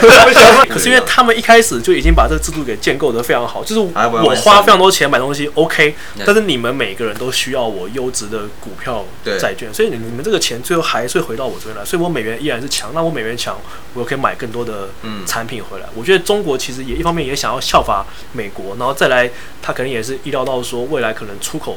<laughs> 可是因为他们一开始就已经把这个制度给建构得非常好，就是我花非常多钱买东西，OK，但是你们每个人都需要我优质的股票、债券，所以你你们这个钱最后还是会回到我这边来，所以我美元依然是强，那我美元强，我可以买更多的产品回来。我觉得中国其实也一方面也想要效法美国，然后再来，他可能也是意料到说未来可能出口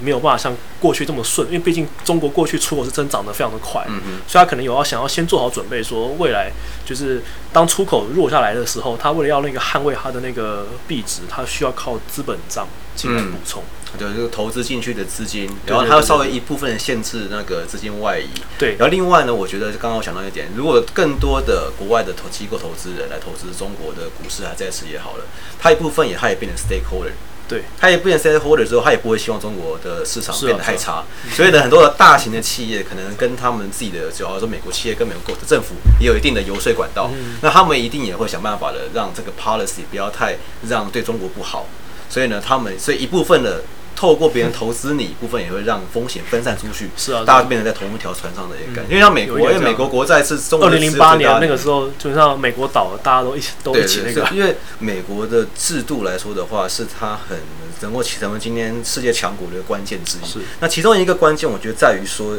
没有办法像过去这么顺，因为毕竟中国过去出口是增长的非常的快，嗯嗯，所以他可能有要想要先做好准备，说未来就是当出口弱下来的时候，他为了要那个捍卫他的那个币值，他需要靠资本账进行补充。嗯对，就是投资进去的资金，然后它要稍微一部分限制那个资金外移。对，然后另外呢，我觉得刚刚我想到一点，如果更多的国外的投机构投资人来投资中国的股市还在此也好了，它一部分也它也变成 stakeholder。对，他也变成 stakeholder 之后，他也不会希望中国的市场变得太差。所以呢，很多的大型的企业可能跟他们自己的，主要说美国企业跟美国的政府也有一定的游说管道，那他们一定也会想办法的让这个 policy 不要太让对中国不好。所以呢，他们所以一部分的。透过别人投资你，一部分也会让风险分散出去，是啊，大家变成在同一条船上的一个感觉。因为像美国，因为美国国债是中国二零零八年那个时候，基本上美国倒了，大家都一起都一起那个。因为美国的制度来说的话，是它很能够成为今天世界强国的关键之一。是。那其中一个关键，我觉得在于说，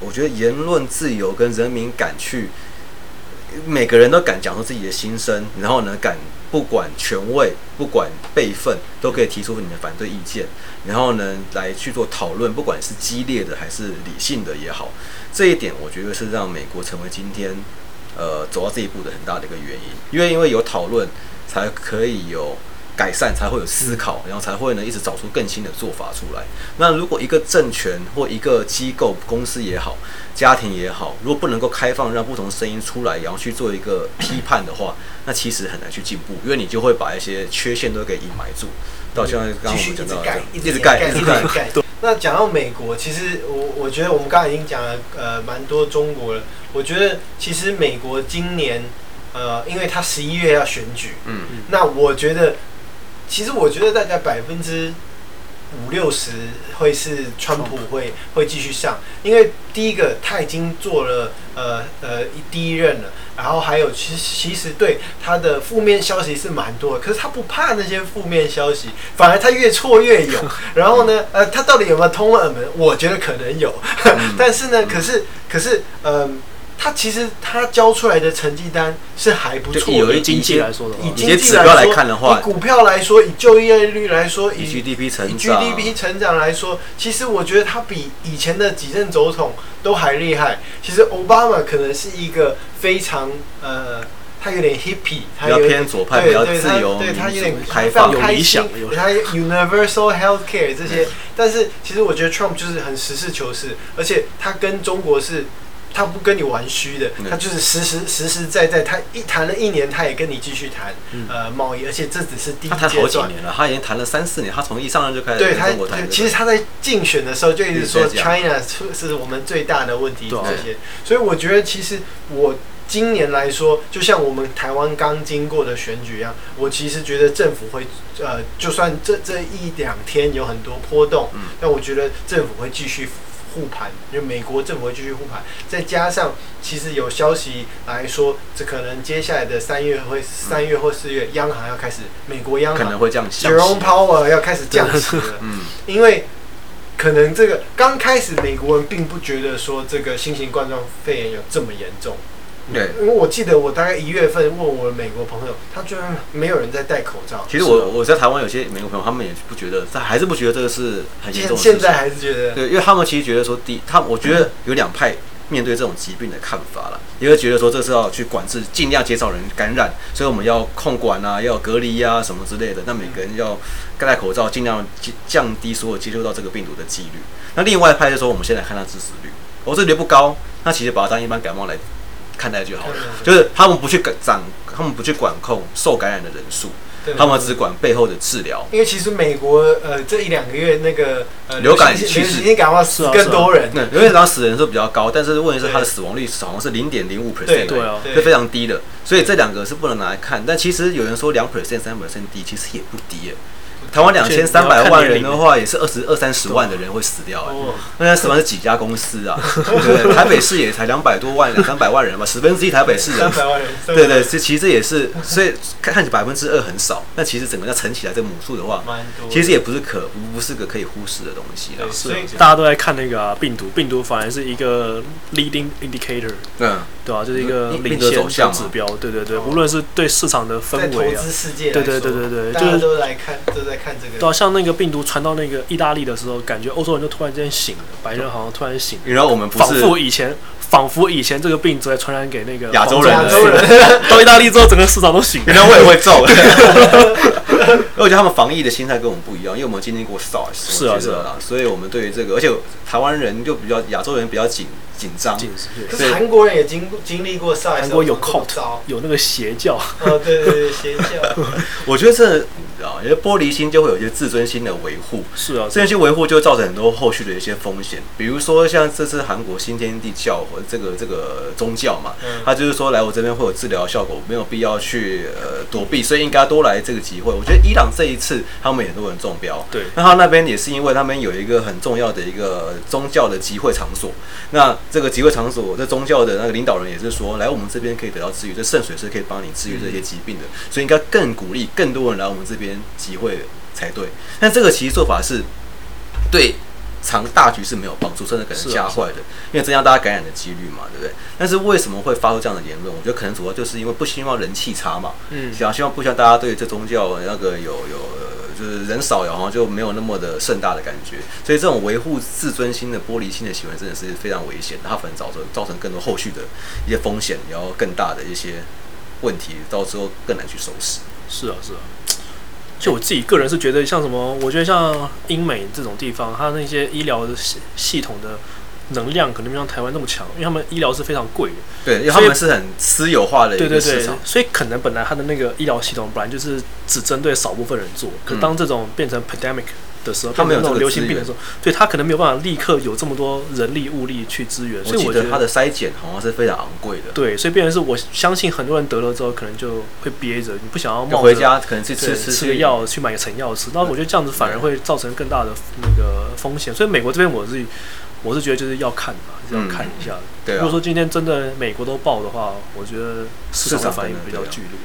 我觉得言论自由跟人民敢去，每个人都敢讲出自己的心声，然后呢，敢。不管权位，不管辈分，都可以提出你的反对意见，然后呢，来去做讨论，不管是激烈的还是理性的也好，这一点我觉得是让美国成为今天，呃，走到这一步的很大的一个原因，因为因为有讨论，才可以有。改善才会有思考，然后才会呢一直找出更新的做法出来。那如果一个政权或一个机构、公司也好，家庭也好，如果不能够开放让不同声音出来，然后去做一个批判的话，那其实很难去进步，因为你就会把一些缺陷都给隐埋住。到现在刚刚我们讲到的，一直改，一直改，一直改。那讲到美国，其实我我觉得我们刚才已经讲了呃蛮多中国了。我觉得其实美国今年呃，因为他十一月要选举，嗯嗯，那我觉得。其实我觉得大概百分之五六十会是川普会会继续上，因为第一个他已经做了呃呃第一任了，然后还有其实其实对他的负面消息是蛮多的，可是他不怕那些负面消息，反而他越挫越勇。<laughs> 然后呢，呃，他到底有没有通了耳门？我觉得可能有，但是呢，可是可是嗯。呃他其实他交出来的成绩单是还不错的，有一经济来说的话，以经济来看的话，以股票来说，以就业率来说，以 GDP 成长，以 GDP 成长来说，其实我觉得他比以前的几任总统都还厉害。其实奥巴马可能是一个非常呃，他有点 hippie，他有点偏左派，比较自由，对他有点开放、有理想，他 universal healthcare 这些。<laughs> 但是其实我觉得 Trump 就是很实事求是，而且他跟中国是。他不跟你玩虚的，他就是实实实实在在。他一谈了一年，他也跟你继续谈呃贸易，而且这只是第一阶段。他谈好几年了，他已经谈了三四年。他从一上任就开始对中国谈。其实他在竞选的时候就一直说 China 是我们最大的问题这些。所以我觉得，其实我今年来说，就像我们台湾刚经过的选举一样，我其实觉得政府会呃，就算这这一两天有很多波动，但我觉得政府会继续。护盘，因为美国政府会继续护盘，再加上其实有消息来说，这可能接下来的三月会三月或四月，央行要开始，美国央行可能会降息，Jerome Powell 要开始降息了。嗯，因为可能这个刚开始美国人并不觉得说这个新型冠状肺炎有这么严重。对，因为我记得我大概一月份问我的美国朋友，他居然没有人在戴口罩。其实我我在台湾有些美国朋友，他们也不觉得，他还是不觉得这个是很严重的。现在还是觉得，对，因为他们其实觉得说，第一，他我觉得有两派面对这种疾病的看法了。一个觉得说，这是要去管制，尽量减少人感染，所以我们要控管啊，要隔离啊什么之类的。那每个人要戴口罩，尽量降低所有接触到这个病毒的几率。那另外一派就说，我们现在看他致死率，我这率不高，那其实把它当一般感冒来。看待就好了，就是他们不去掌，他们不去管控受感染的人数，他们只管背后的治疗。因为其实美国呃这一两个月那个呃流感其实流行感冒死更多人，对，流感死的人数比较高，但是问题是它的死亡率好像是零点零五 percent，对啊，是非常低的。所以这两个是不能拿来看。但其实有人说两 percent、三 percent 低，其实也不低。台湾两千三百万人的话，也是二十二三十万的人会死掉。哎，那死亡是几家公司啊？<laughs> 对不对？台北市也才两百多万，两三百万人吧，<laughs> 十分之一台北市人。三百万人。对对，这其实也是，所以看看起百分之二很少，那其实整个要乘起来这个母数的话，其实也不是可不不是个可以忽视的东西啦。所以大家都在看那个病毒，病毒反而是一个 leading indicator。嗯。对啊，就是一个领先指标。对对对，无论是对市场的氛围啊，对对对对对，大家都来看，都在看这个。对啊，像那个病毒传到那个意大利的时候，感觉欧洲人就突然间醒了，白人好像突然醒了。然后我们仿佛以前，仿佛以前这个病只会传染给那个亚洲人。亚洲人 <laughs> 到意大利之后，整个市场都醒了。原来我也会皱。<laughs> 因为我觉得他们防疫的心态跟我们不一样，因为我们经历过 SARS，是啊是啊，所以我们对于这个，而且台湾人就比较亚洲人比较紧。紧张，可是韩国人也经经历过 SARS，韩国有 cult，有那个邪教。哦，对对对，邪教。<laughs> 我觉得这，啊，因为玻璃心就会有一些自尊心的维护。是啊，这些维护就会造成很多后续的一些风险。比如说像这次韩国新天地教和这个这个宗教嘛，他就是说来我这边会有治疗效果，没有必要去呃躲避，所以应该多来这个机会。我觉得伊朗这一次他们也都很中标。对，那他那边也是因为他们有一个很重要的一个宗教的集会场所。那这个集会场所，这宗教的那个领导人也是说，来我们这边可以得到治愈，这圣水是可以帮你治愈这些疾病的，所以应该更鼓励更多人来我们这边集会才对。但这个其实做法是对长大局是没有帮助，甚至可能加坏的，因为增加大家感染的几率嘛，对不对？但是为什么会发出这样的言论？我觉得可能主要就是因为不希望人气差嘛，嗯，想希望不希望大家对这宗教那个有有。就是人少，然后就没有那么的盛大的感觉，所以这种维护自尊心的玻璃心的行为真的是非常危险的，它可能造成造成更多后续的一些风险，然后更大的一些问题，到时候更难去收拾。是啊，是啊。就我自己个人是觉得，像什么，我觉得像英美这种地方，它那些医疗的系系统的。能量可能没像台湾那么强，因为他们医疗是非常贵的。对，因为他们是很私有化的一个市场。对对对，所以可能本来他的那个医疗系统本来就是只针对少部分人做，可当这种变成 pandemic 的时候，他们有那种流行病的时候，对他可能没有办法立刻有这么多人力物力去支援。所以我觉得他的筛检好像是非常昂贵的。对，所以变成是我相信很多人得了之后，可能就会憋着，你不想要冒回家，可能去吃吃吃个药，去买个成药吃。那我觉得这样子反而会造成更大的那个风险。所以美国这边我自己。我是觉得就是要看嘛，是要看一下。嗯对啊、如果说今天真的美国都爆的话，我觉得市场反应比较剧烈。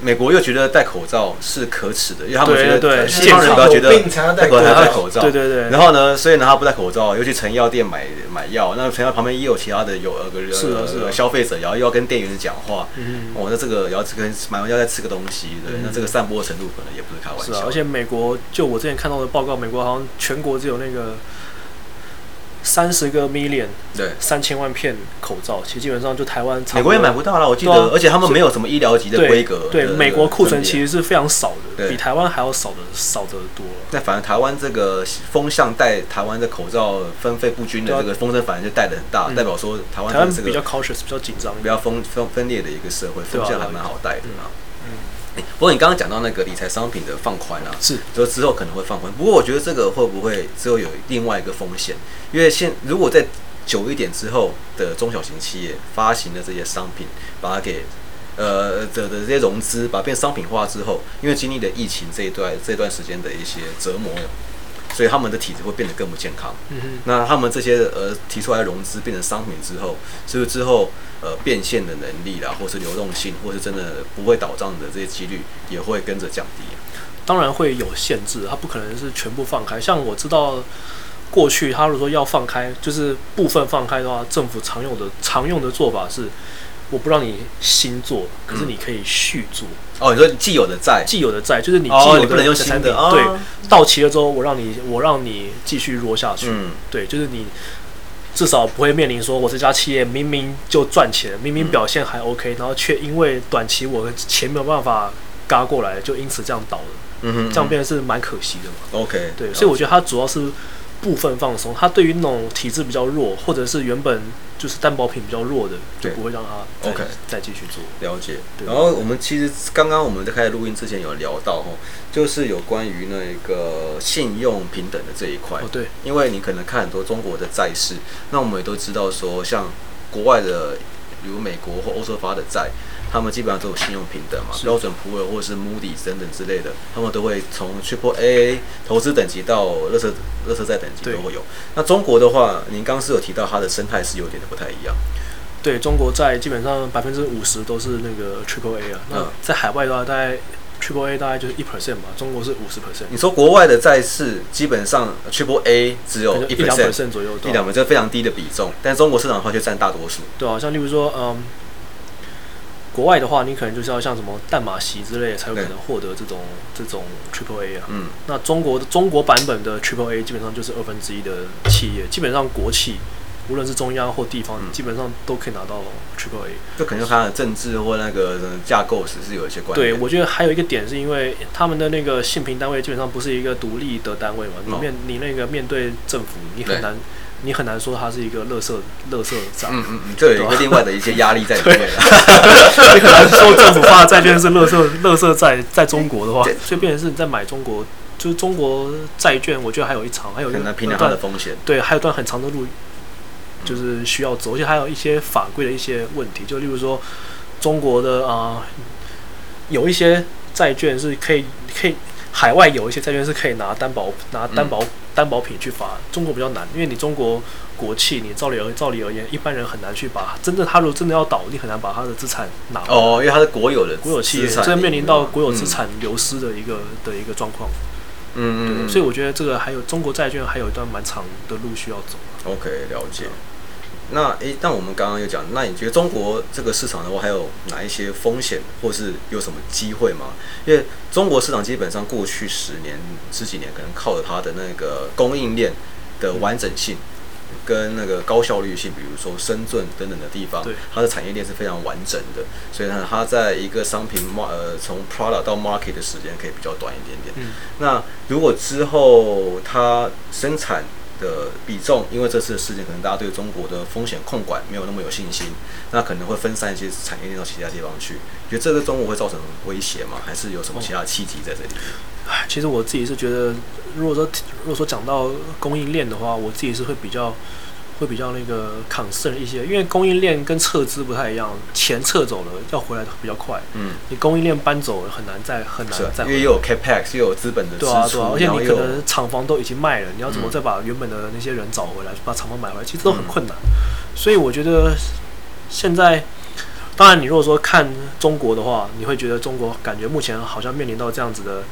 美国又觉得戴口罩是可耻的，因为他们觉得西方人不要觉得戴口罩戴口罩，对对对。然后呢，所以呢，他不戴口罩，又去成药店买买药，那成药旁边也有其他的有呃个是啊是啊消费者，然后又要跟店员讲话，嗯，哦，那这个然后跟买完药再吃个东西，对，那这个散播的程度可能也不是开玩笑。是啊，而且美国就我之前看到的报告，美国好像全国只有那个。三十个 million，对，三千万片口罩，其实基本上就台湾，美国也买不到了，我记得，而且他们没有什么医疗级的规格。对，美国库存其实是非常少的，比台湾还要少的少得多。那反正台湾这个风向带台湾的口罩分配不均的这个风声，反正就带的很大，代表说台湾是比较 cautious，比较紧张，比较分分分裂的一个社会，风向还蛮好带的啊。不过你刚刚讲到那个理财商品的放宽啊，是，就之后可能会放宽。不过我觉得这个会不会之后有另外一个风险？因为现如果在久一点之后的中小型企业发行的这些商品，把它给呃的的这些融资，把它变商品化之后，因为经历了疫情这一段这段时间的一些折磨。所以他们的体质会变得更不健康。那他们这些呃提出来融资变成商品之后，是不是之后呃变现的能力啦，或是流动性，或是真的不会倒账的这些几率也会跟着降低？当然会有限制，它不可能是全部放开。像我知道过去他如果说要放开，就是部分放开的话，政府常用的常用的做法是。我不让你新做，可是你可以续做。哦，你说既有的债，既有的债就是你既有的产品，对，到期了之后，我让你，我让你继续弱下去。嗯，对，就是你至少不会面临说，我这家企业明明就赚钱，明明表现还 OK，然后却因为短期我的钱没有办法嘎过来，就因此这样倒了。嗯哼，这样变得是蛮可惜的嘛。OK，对，所以我觉得它主要是部分放松，他对于那种体质比较弱，或者是原本就是担保品比较弱的，就不会让他 OK 再继续做。了解。对然后我们其实刚刚我们在开始录音之前有聊到哦，就是有关于那个信用平等的这一块。哦，对。因为你可能看很多中国的债市，那我们也都知道说，像国外的，比如美国或欧洲发的债。他们基本上都有信用平等嘛，标准普尔或者是 Moody's 等等之类的，他们都会从 Triple A 投资等级到乐色乐色债等级都会有。那中国的话，您刚刚是有提到它的生态是有点的不太一样。对，中国债基本上百分之五十都是那个 Triple A 啊，那在海外的话，大概 Triple A 大概就是一 percent 吧，中国是五十 percent。你说国外的债市基本上 Triple A 只有一两 percent 左右，一两 percent 非常低的比重，但中国市场的话却占大多数。对啊，像例如说，嗯。国外的话，你可能就是要像什么淡马锡之类，才有可能获得这种这种 Triple A 啊。嗯。那中国的中国版本的 Triple A 基本上就是二分之一的企业，基本上国企，无论是中央或地方，嗯、基本上都可以拿到 Triple A。这可能跟它的政治或那个架构是是有一些关系。对，我觉得还有一个点是因为他们的那个信评单位基本上不是一个独立的单位嘛，你面、哦、你那个面对政府，你很难。你很难说它是一个垃圾垃圾债，嗯嗯嗯，这有一个另外的一些压力在里面。<laughs> 你很难说政府发的债券是垃圾垃圾债，在中国的话，所以变成是你在买中国，就是中国债券，我觉得还有一场，还有一很难评量它的风险。对，还有段很长的路，就是需要走，而且还有一些法规的一些问题，就例如说中国的啊、呃，有一些债券是可以可以海外有一些债券是可以拿担保拿担保。担保品去发，中国比较难，因为你中国国企，你照理而照理而言，一般人很难去把真的他如果真的要倒，你很难把他的资产拿回来。哦，因为他是国有的国有企业，这面临到国有资产流失的一个、嗯、的一个状况。嗯嗯。所以我觉得这个还有中国债券还有一段蛮长的路需要走。OK，了解。那诶，但我们刚刚有讲，那你觉得中国这个市场的话，还有哪一些风险，或是有什么机会吗？因为中国市场基本上过去十年、十几年，可能靠着它的那个供应链的完整性跟那个高效率性，比如说深圳等等的地方，它的产业链是非常完整的，所以呢，它在一个商品呃从 product 到 market 的时间可以比较短一点点。那如果之后它生产的比重，因为这次的事件，可能大家对中国的风险控管没有那么有信心，那可能会分散一些产业链到其他地方去。觉得这个中国会造成威胁吗？还是有什么其他的契机在这里面？哎，其实我自己是觉得，如果说如果说讲到供应链的话，我自己是会比较。会比较那个 concern 一些，因为供应链跟撤资不太一样，钱撤走了要回来比较快。嗯，你供应链搬走很难再很难再回来，因为又有 capex 又有资本的对啊对啊，而且你可能厂房都已经卖了，你要怎么再把原本的那些人找回来，把厂房买回来，其实都很困难。嗯，所以我觉得现在，当然你如果说看中国的话，你会觉得中国感觉目前好像面临到这样子的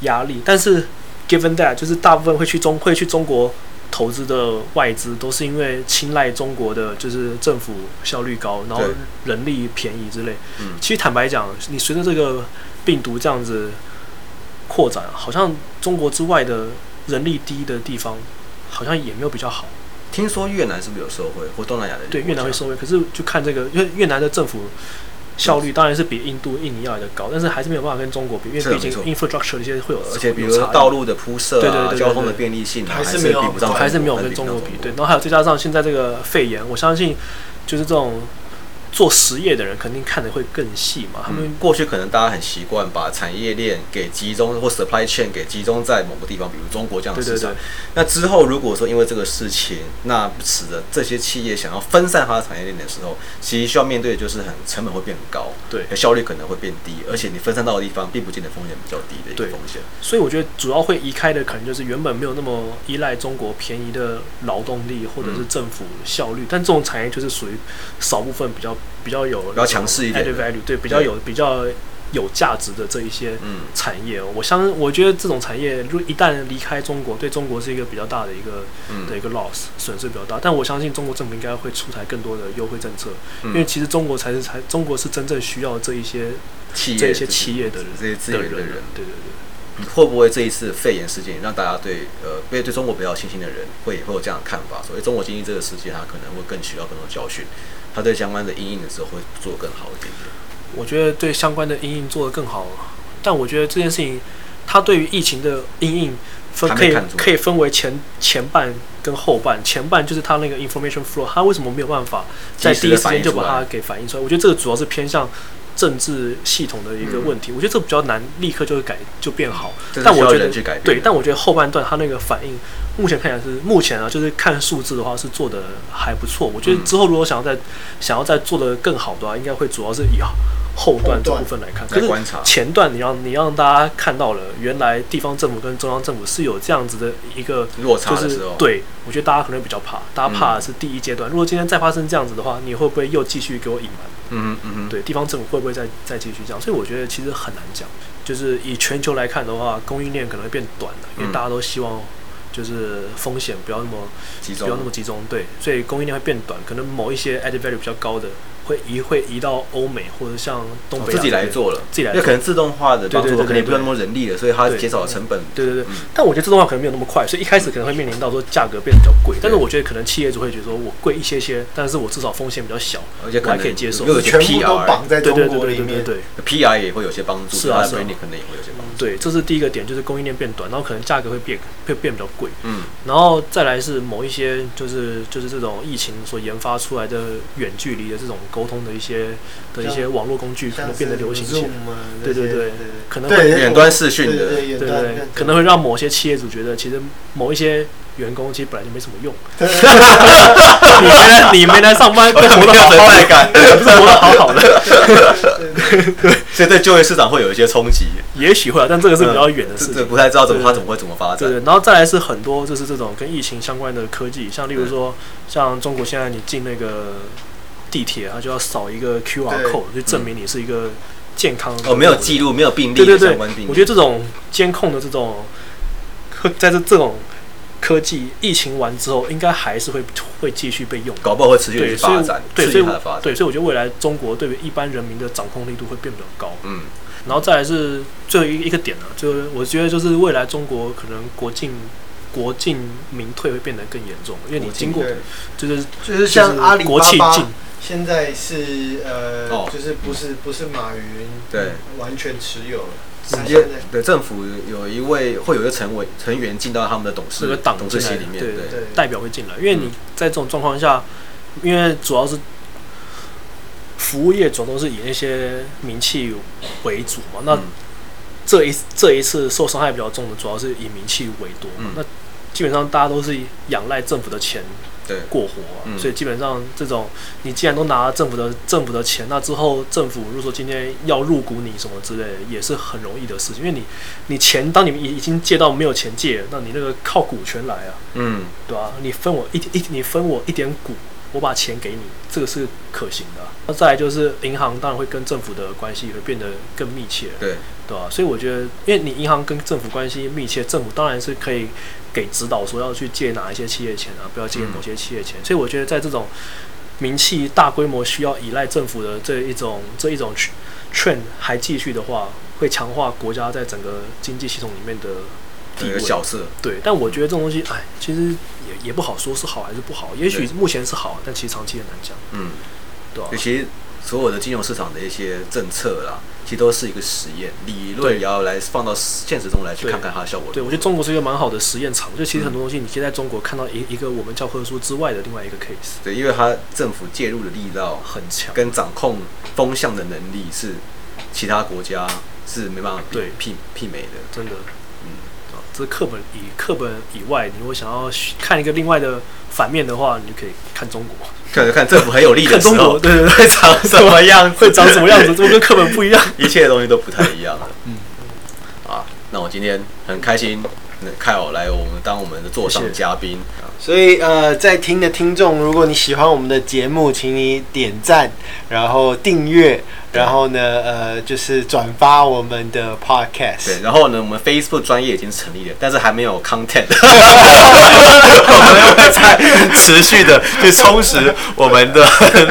压力，但是 given that 就是大部分会去中会去中国。投资的外资都是因为青睐中国的，就是政府效率高，然后人力便宜之类。嗯，其实坦白讲，你随着这个病毒这样子扩展，好像中国之外的人力低的地方，好像也没有比较好。听说越南是不是有受惠，或东南亚的？对，越南会受惠，可是就看这个，因为越南的政府。效率当然是比印度、印尼要来的高，但是还是没有办法跟中国比，因为毕竟 infrastructure 一些会有，而且比如说道路的铺设啊，对对对对对，交通的便利性还是比不上，还是没有跟中国比。对，然后还有再加上现在这个肺炎，我相信就是这种。做实业的人肯定看的会更细嘛。他们过去可能大家很习惯把产业链给集中或 supply chain 给集中在某个地方，比如中国这样的市场。那之后如果说因为这个事情，那使得这些企业想要分散它的产业链的时候，其实需要面对的就是很成本会变高，对，效率可能会变低，而且你分散到的地方并不见得风险比较低的一个风险。所以我觉得主要会移开的可能就是原本没有那么依赖中国便宜的劳动力或者是政府效率，但这种产业就是属于少部分比较。比较有比较强势一点。value 对，比较有比较有价值的这一些产业，我相我觉得这种产业如果一旦离开中国，对中国是一个比较大的一个嗯。的一个 loss 损失比较大。但我相信中国政府应该会出台更多的优惠政策，因为其实中国才是才中国是真正需要这一些企业这一些企业的人这些资源的人。对对对，会不会这一次肺炎事件让大家对呃对对中国比较有信心的人会会有这样的看法？所以中国经济这个世界，它可能会更需要更多教训。它对相关的阴影的时候会做更好一点点。我觉得对相关的阴影做得更好，但我觉得这件事情，它对于疫情的阴影分可以可以分为前前半跟后半，前半就是它那个 information flow，它为什么没有办法在第一时间就把它给反映出来？我觉得这个主要是偏向政治系统的一个问题。我觉得这比较难，立刻就会改就变好。但我觉得对，但我觉得后半段他那个反应，目前看起来是目前啊，就是看数字的话是做的还不错。我觉得之后如果想要再想要再做的更好的话，应该会主要是以后段这部分来看，可是前段你让你让大家看到了，原来地方政府跟中央政府是有这样子的一个落差的时候，对，我觉得大家可能比较怕，大家怕的是第一阶段。如果今天再发生这样子的话，你会不会又继续给我隐瞒？嗯嗯嗯，对，地方政府会不会再再继续这样？所以我觉得其实很难讲。就是以全球来看的话，供应链可能会变短了，因为大家都希望就是风险不要那么集中，不要那么集中。对，所以供应链会变短，可能某一些 added value 比较高的。会移会移到欧美或者像东北、哦、自己来做了，自己来做，因为可能自动化的帮助可能也不用那么人力了，所以它减少了成本。对对对，嗯、但我觉得自动化可能没有那么快，所以一开始可能会面临到说价格变得比较贵。但是我觉得可能企业主会觉得说我贵一些些，但是我至少风险比较小，而且我还可以接受。又有些 PR 绑在中国里面，对，PR 也会有些帮助，是啊，所以你，可能也会有些帮助。对，这是第一个点，就是供应链变短，然后可能价格会变会变比较贵。嗯，然后再来是某一些就是就是这种疫情所研发出来的远距离的这种沟通的一些。的一些网络工具可能变得流行起来，对对对，可能会远端视讯的，对对，可能会让某些企业主觉得，其实某一些员工其实本来就没什么用。你没来，你没来上班，都活得好好的，不是活得好好的。所以对就业市场会有一些冲击，也许会啊，但这个是比较远的事情，不太知道怎么它怎么会怎么发展。对，然后再来是很多就是这种跟疫情相关的科技，像例如说，像中国现在你进那个。地铁，它就要扫一个 QR code，就证明你是一个健康的。哦，没有记录，没有病例。对对对，我觉得这种监控的这种科，在这这种科技疫情完之后，应该还是会会继续被用，搞不好会持续的发展，对，所以对，所以我觉得未来中国对于一般人民的掌控力度会变比较高。嗯，然后再来是最后一一个点呢，就是我觉得就是未来中国可能国进国进民退会变得更严重，因为你经过就是就是像阿里巴巴。现在是呃，哦、就是不是不是马云对。完全持有了，直接对政府有一位会有一个成委成员进到他们的董事这个党董事席里面，对，对，对。代表会进来，因为你在这种状况下，因为主要是服务业总都是以那些名气为主嘛，那这一这一次受伤害比较重的，主要是以名气为多，嗯、那基本上大家都是仰赖政府的钱。对，过活、啊，嗯、所以基本上这种，你既然都拿了政府的政府的钱，那之后政府如果说今天要入股你什么之类的，也是很容易的事情，因为你你钱，当你们已经借到没有钱借，那你那个靠股权来啊，嗯，对吧、啊？你分我一一，你分我一点股，我把钱给你，这个是可行的、啊。那再来就是银行，当然会跟政府的关系会变得更密切，对，对吧、啊？所以我觉得，因为你银行跟政府关系密切，政府当然是可以。给指导说要去借哪一些企业钱啊，不要借某些企业钱。嗯、所以我觉得在这种名气大规模需要依赖政府的这一种这一种 trend 还继续的话，会强化国家在整个经济系统里面的地位角色。对，但我觉得这种东西，哎，其实也也不好说是好还是不好。也许目前是好，但其实长期很难讲。嗯，对？其实所有的金融市场的一些政策啦。其实都是一个实验，理论也要来放到现实中来去看看它的效果。对，我觉得中国是一个蛮好的实验场。就其实很多东西，你可以在中国看到一一个我们教科书之外的另外一个 case。对，因为它政府介入的力道很强，跟掌控风向的能力是其他国家是没办法对媲媲美的。真的，嗯，这是课本以课本以外，你如果想要看一个另外的反面的话，你就可以看中国。<laughs> 看看政府很有力的时候，对对对，会长什么样？会长什么样子？怎么跟课本不一样？<laughs> 一切的东西都不太一样了。<laughs> 嗯，啊，那我今天很开心，Kyle 来我们当我们的座上嘉宾。所以呃，在听的听众，如果你喜欢我们的节目，请你点赞，然后订阅，然后呢，呃，就是转发我们的 podcast。对，然后呢，我们 Facebook 专业已经成立了，但是还没有 content，我们会在持续的去充实我们的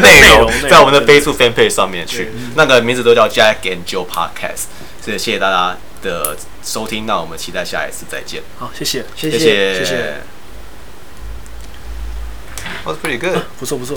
内容，<laughs> 在我们的 Facebook fan page 上面去，那个名字都叫 Jack and Joe Podcast。所以谢谢大家的收听，那我们期待下一次再见。好，谢谢，谢谢，谢谢。Was pretty good，不错不错。